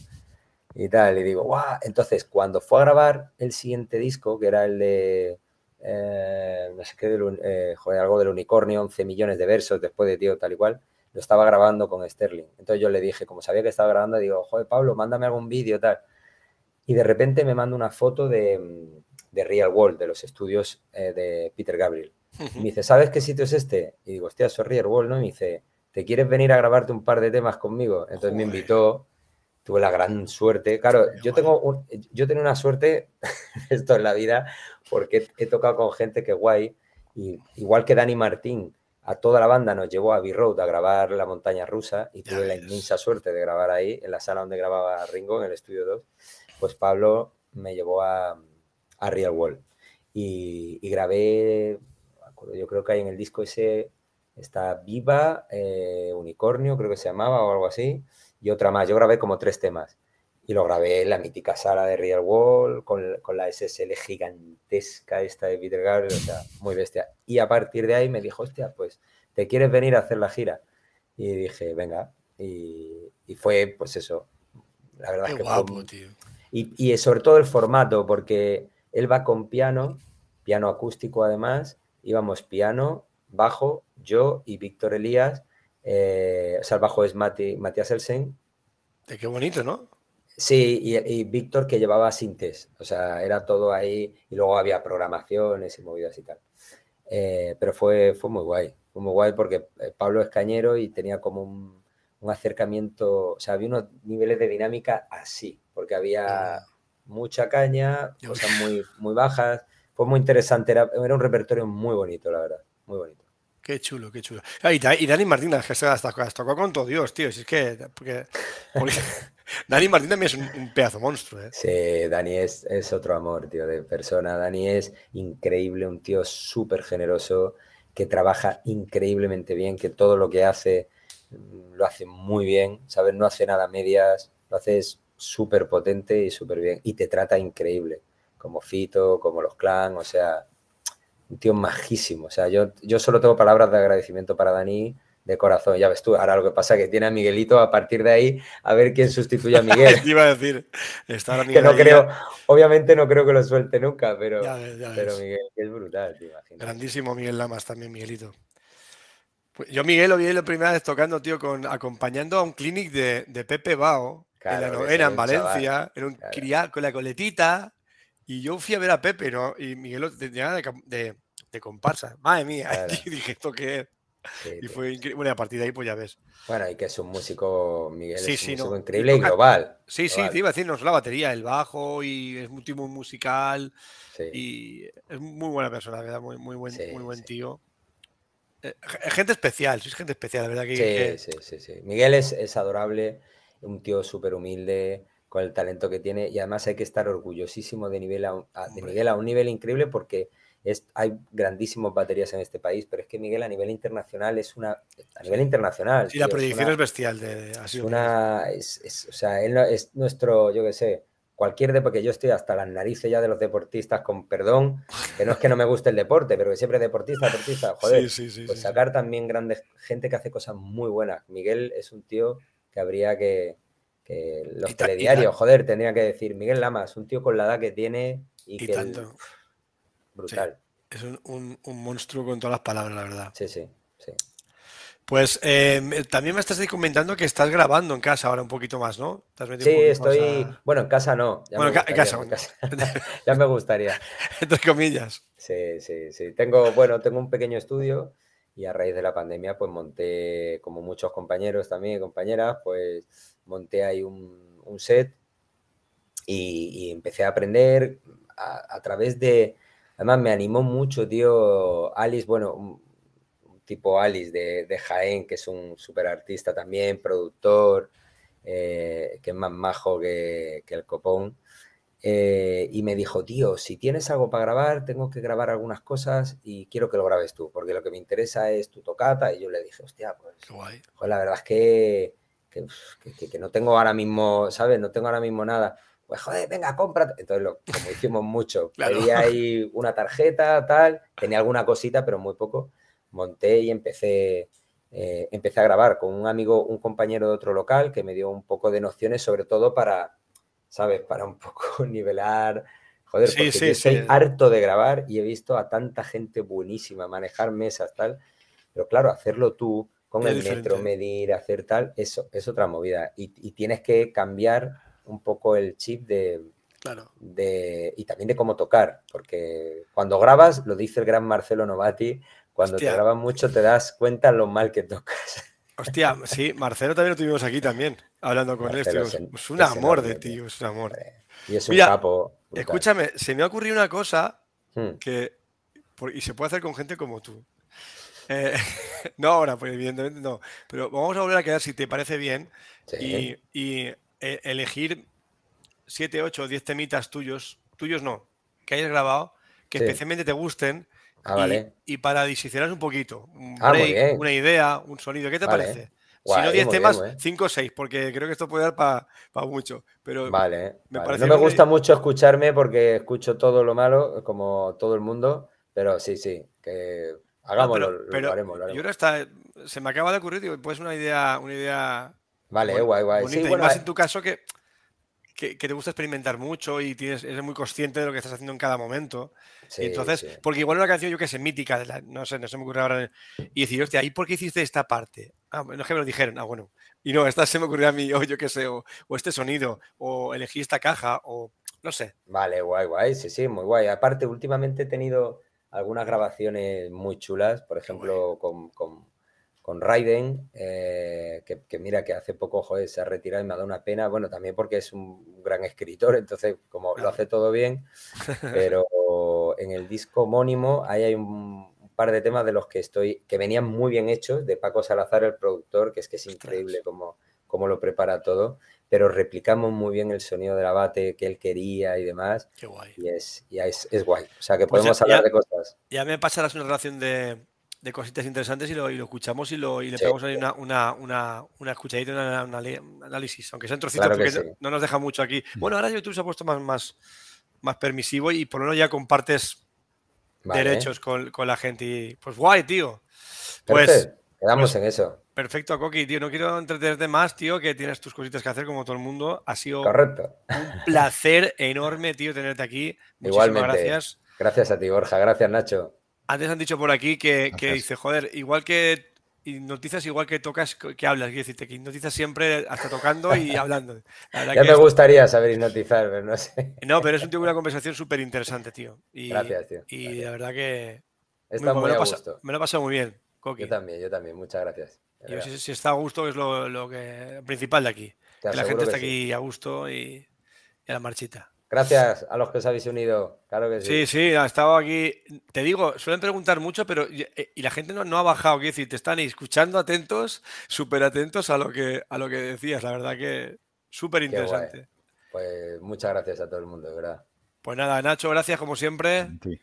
Y tal, y digo, guau. Entonces, cuando fue a grabar el siguiente disco, que era el de, eh, no sé qué, del, eh, joder, algo del unicornio, 11 millones de versos después de tío, tal y cual, lo estaba grabando con Sterling. Entonces yo le dije, como sabía que estaba grabando, digo, joder, Pablo, mándame algún vídeo, tal. Y de repente me manda una foto de, de Real World, de los estudios eh, de Peter Gabriel. Y me dice, ¿sabes qué sitio es este? Y digo, hostia, eso es Real World, ¿no? Y me dice, ¿te quieres venir a grabarte un par de temas conmigo? Entonces me invitó, tuve la gran suerte. Claro, yo tengo un- yo tengo una suerte, (laughs) esto en la vida, porque he, he tocado con gente que guay, y igual que Dani Martín, a toda la banda nos llevó a Abbey Road a grabar La Montaña Rusa, y tuve la inmensa suerte de grabar ahí, en la sala donde grababa Ringo, en el estudio 2, pues Pablo me llevó a, a Real World. Y, y grabé, yo creo que hay en el disco ese está Viva, eh, Unicornio, creo que se llamaba o algo así, y otra más. Yo grabé como tres temas. Y lo grabé en la mítica sala de Real Wall, con, con la SSL gigantesca esta de Peter Gabriel, o sea, muy bestia. Y a partir de ahí me dijo, hostia, pues, ¿te quieres venir a hacer la gira? Y dije, venga. Y, y fue, pues eso. La verdad Qué es que guapo, fue, tío. y, y sobre todo el formato, porque él va con piano, piano acústico además, íbamos piano, bajo, yo y Víctor Elías, eh, o sea, el bajo es Mati- Matías Elsen, Qué bonito, ¿no? sí, y, y Víctor que llevaba sintes, o sea, era todo ahí, y luego había programaciones y movidas y tal. Eh, pero fue, fue muy guay, fue muy guay porque eh, Pablo es cañero y tenía como un, un acercamiento, o sea, había unos niveles de dinámica así, porque había mucha caña, cosas muy, muy bajas, fue muy interesante, era, era un repertorio muy bonito, la verdad, muy bonito. Qué chulo, qué chulo. Ah, y, Da- y Dani Martínez, que se hasta, tocó con todo Dios, tío. Si es que. Porque, (laughs) Dani Martín también es un, pedazo monstruo, ¿eh? Sí, Dani es, es otro amor, tío, de persona. Dani es increíble, un tío súper generoso, que trabaja increíblemente bien, que todo lo que hace mm, lo hace muy bien, ¿sabes? No hace nada medias, lo hace súper potente y súper bien. Y te trata increíble, como Fito, como los clan, o sea, un tío majísimo. O sea, yo, yo solo tengo palabras de agradecimiento para Dani de corazón. Ya ves tú, ahora lo que pasa es que tiene a Miguelito a partir de ahí a ver quién sustituye a Miguel. (laughs) Iba a decir. Está ahora (laughs) que no creo, ya- obviamente no creo que lo suelte nunca, pero, ya ves, ya pero ves. Miguel es brutal, te imaginas. Grandísimo Miguel Lamas también, Miguelito. Pues yo, Miguel, lo vi la primera vez tocando, tío, con, acompañando a un clinic de, de Pepe Bao en la novena, en chaval, Valencia. Era un claro. criado con la coletita. Y yo fui a ver a Pepe, ¿no? Y Miguel tenía de, de, de comparsa. Madre mía. (laughs) Claro. Y (laughs) dije, ¿esto qué es? Sí, Y fue increíble. Bueno, y a partir de ahí, pues ya ves. Bueno, y que es un músico, Miguel Sí, es un sí, músico no. increíble y toca- global. Sí, sí, te iba a decir, no la batería, el bajo y es un tipo musical sí. y es muy buena persona, verdad, muy, muy buen, muy buen tío. Eh, ge- gente especial, sois gente especial, la verdad que, Sí, que- sí, sí, sí. Miguel es, es adorable, un tío súper humilde, con el talento que tiene, y además hay que estar orgullosísimo de, nivel a, a- de. Miguel a un nivel increíble porque es, hay grandísimos baterías en este país, pero es que Miguel a nivel internacional es una... A nivel internacional. Sí, la es proyección una- es bestial. De, ha Es una, es, es- o sea, él es nuestro, yo qué sé, cualquier deporte, porque yo estoy hasta las narices ya de los deportistas, con perdón, que no es que no me guste el deporte, pero que siempre deportista, deportista, (laughs) joder, Sí, sí, sí, pues sí, sí. sacar también grandes, gente que hace cosas muy buenas. Miguel es un tío que habría que, que los ta- telediarios, joder, tendrían que decir, Miguel Lamas, un tío con la edad que tiene y, Y que el- tanto. brutal. Es un, un- un monstruo con todas las palabras, la verdad. Sí, sí, sí. Pues eh, me- también me estás comentando que estás grabando en casa ahora un poquito más, ¿no? Te has metido Sí, estoy, a- bueno, en casa no, ya Bueno, me en casa, en casa. (laughs) (laughs) ya me gustaría. entre comillas. Sí, sí, sí. Tengo, bueno, tengo un pequeño estudio y a raíz de la pandemia, pues monté, como muchos compañeros también, y compañeras, pues monté ahí un, un set y, empecé a aprender a, través de, además me animó mucho, tío, Alice, bueno, un, tipo Alice de, de Jaén, que es un súper artista también, productor, eh, que es más majo que, que el copón. Eh, y me dijo, tío, si tienes algo para grabar, tengo que grabar algunas cosas y quiero que lo grabes tú, porque lo que me interesa es tu tocata. Y yo le dije, hostia, pues, guay. joder, la verdad es que, que, que- que- que no tengo ahora mismo, ¿sabes? No tengo ahora mismo nada. Pues, joder, venga, cómprate. Entonces, lo, como hicimos mucho, (laughs) Claro. pedí ahí una tarjeta, tal, tenía alguna cosita, pero muy poco. Monté y empecé, eh, empecé a grabar con un amigo, un compañero de otro local que me dio un poco de nociones, sobre todo para, ¿sabes? Para un (laughs) poco nivelar. Joder, Sí, porque sí, yo sí. harto de grabar y he visto a tanta gente buenísima manejar mesas, tal. Pero claro, hacerlo tú, con Es el metro, diferente. medir, hacer tal, eso es otra movida. Y, y tienes que cambiar un poco el chip de, Claro. de- y también de cómo tocar, porque cuando grabas, lo dice el gran Marcelo Novati, cuando Hostia. te grabas mucho te das cuenta lo mal que tocas. Hostia, sí, Marcelo también lo tuvimos aquí también, hablando con él. Tío. es un es amor de tío. es un amor. Y es un Mira, capo. brutal. Escúchame, se me ha ocurrido una cosa Hmm, que. por- y se puede hacer con gente como tú. Eh, (laughs) no ahora, pues evidentemente no. Pero vamos a volver a quedar, si te parece bien, sí. y, y, eh, elegir 7, 8 o 10 temitas tuyos, tuyos no, que hayas grabado, que Sí. especialmente te gusten Ah, y, vale. y para diseccionar un poquito, un Ah, break, una idea, un sonido, ¿qué te Vale. parece? Si Guay, no 10 muy bien, temas, muy bien. 5 o 6, porque creo que esto puede dar para mucho. Pero Vale, me vale. No me gusta mucho escucharme porque escucho todo lo malo, como todo el mundo, pero sí, sí, que hagámoslo, pero, lo, pero haremos, lo yo haremos. creo que está, se me acaba de ocurrir, digo, pues una idea, una idea Vale, bon- guay, guay. Sí, bueno, y más eh, en tu caso que, que, que te gusta experimentar mucho y tienes, eres muy consciente de lo que estás haciendo en cada momento. sí, y entonces, sí. porque igual una canción, yo que sé, mítica, de la- no sé, no se me ocurre ahora, y decir, hostia, ¿y por qué hiciste esta parte? Ah, bueno, es que me lo dijeron, ah, bueno. Y no, esta se me ocurrió a mí, o yo qué sé, o, o este sonido, o elegí esta caja, o no sé. Vale, guay, guay, sí, sí, muy guay. Aparte, últimamente he tenido algunas grabaciones muy chulas, por ejemplo, con, con, con Raiden, eh, que, que mira que hace poco, joder, se ha retirado y me ha dado una pena, bueno, también porque es un gran escritor, entonces como lo hace todo bien, (laughs) pero en el disco homónimo ahí hay un, un par de temas de los que estoy, que venían muy bien hechos, de Paco Salazar, el productor, que es que es increíble cómo, cómo lo prepara todo, pero replicamos muy bien el sonido del abate que él quería y demás, Qué guay. y es, y es, es guay. O sea que Pues ya- podemos hablar ya- de cosas. Ya me pasarás una relación de, de cositas interesantes y lo, y lo escuchamos y, lo, y le Sí. pegamos ahí una, una, una, una escuchadita, una- un análisis, aunque sea un trocito, Claro que porque no, sí. no nos deja mucho aquí. Bueno, ahora YouTube se ha puesto más, más, más permisivo y por lo menos ya compartes Vale. derechos con, con la gente. Y, pues guay, tío. Pues quedamos pues- en eso. perfecto, Coqui, tío. No quiero entretenerte más, tío, que tienes tus cositas que hacer como todo el mundo. Ha sido Correcto. un placer enorme, tío, tenerte aquí. Muchísimas Igualmente. gracias. Gracias a ti, Borja. Gracias, Nacho. Antes han dicho por aquí que, que dice, joder, igual que y noticias, igual que tocas, que hablas. Quiero decirte que noticias siempre hasta tocando y (laughs) hablando. La Ya me es- gustaría saber hipnotizar, pero no sé. No, pero es un tío una conversación súper interesante, tío. Y, Gracias, tío. Y Gracias. la verdad que Está muy muy, me, a lo pasa- gusto. me lo he pasado muy bien, Coqui. Yo también, yo también. Muchas gracias. de Y verdad. si, si está a gusto es lo, lo que, principal de aquí. Que la gente está sí. aquí a gusto y, y a la marchita. Gracias a los que os habéis unido. Claro que Sí, sí. sí, ha estado aquí. Te digo, suelen preguntar mucho, pero y, eh, y la gente no, no ha bajado. Quiero decir, te están escuchando atentos, súper atentos a lo que a lo que decías. La verdad que súper interesante. Pues muchas gracias a todo el mundo, de verdad. Pues nada, Nacho, gracias como siempre. Sí.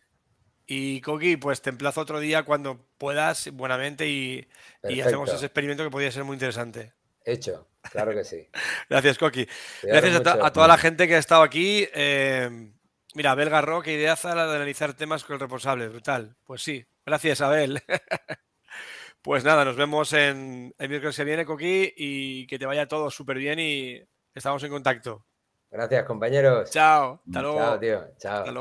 Y Coqui, pues te emplazo otro día cuando puedas, buenamente, y, y hacemos ese experimento que podría ser muy interesante. Hecho. Claro que sí. (laughs) Gracias, Coqui. Gracias a, to- mucho. a toda la gente que ha estado aquí. eh, mira, Abel Garro, que ideaza la de analizar temas con el responsable. Brutal. Pues sí. Gracias, Abel. (laughs) pues nada, nos vemos en el miércoles que viene, Coqui, y que te vaya todo súper bien y estamos en contacto. Gracias, compañeros. Chao. Hasta luego. Chao, tío. Chao. Hasta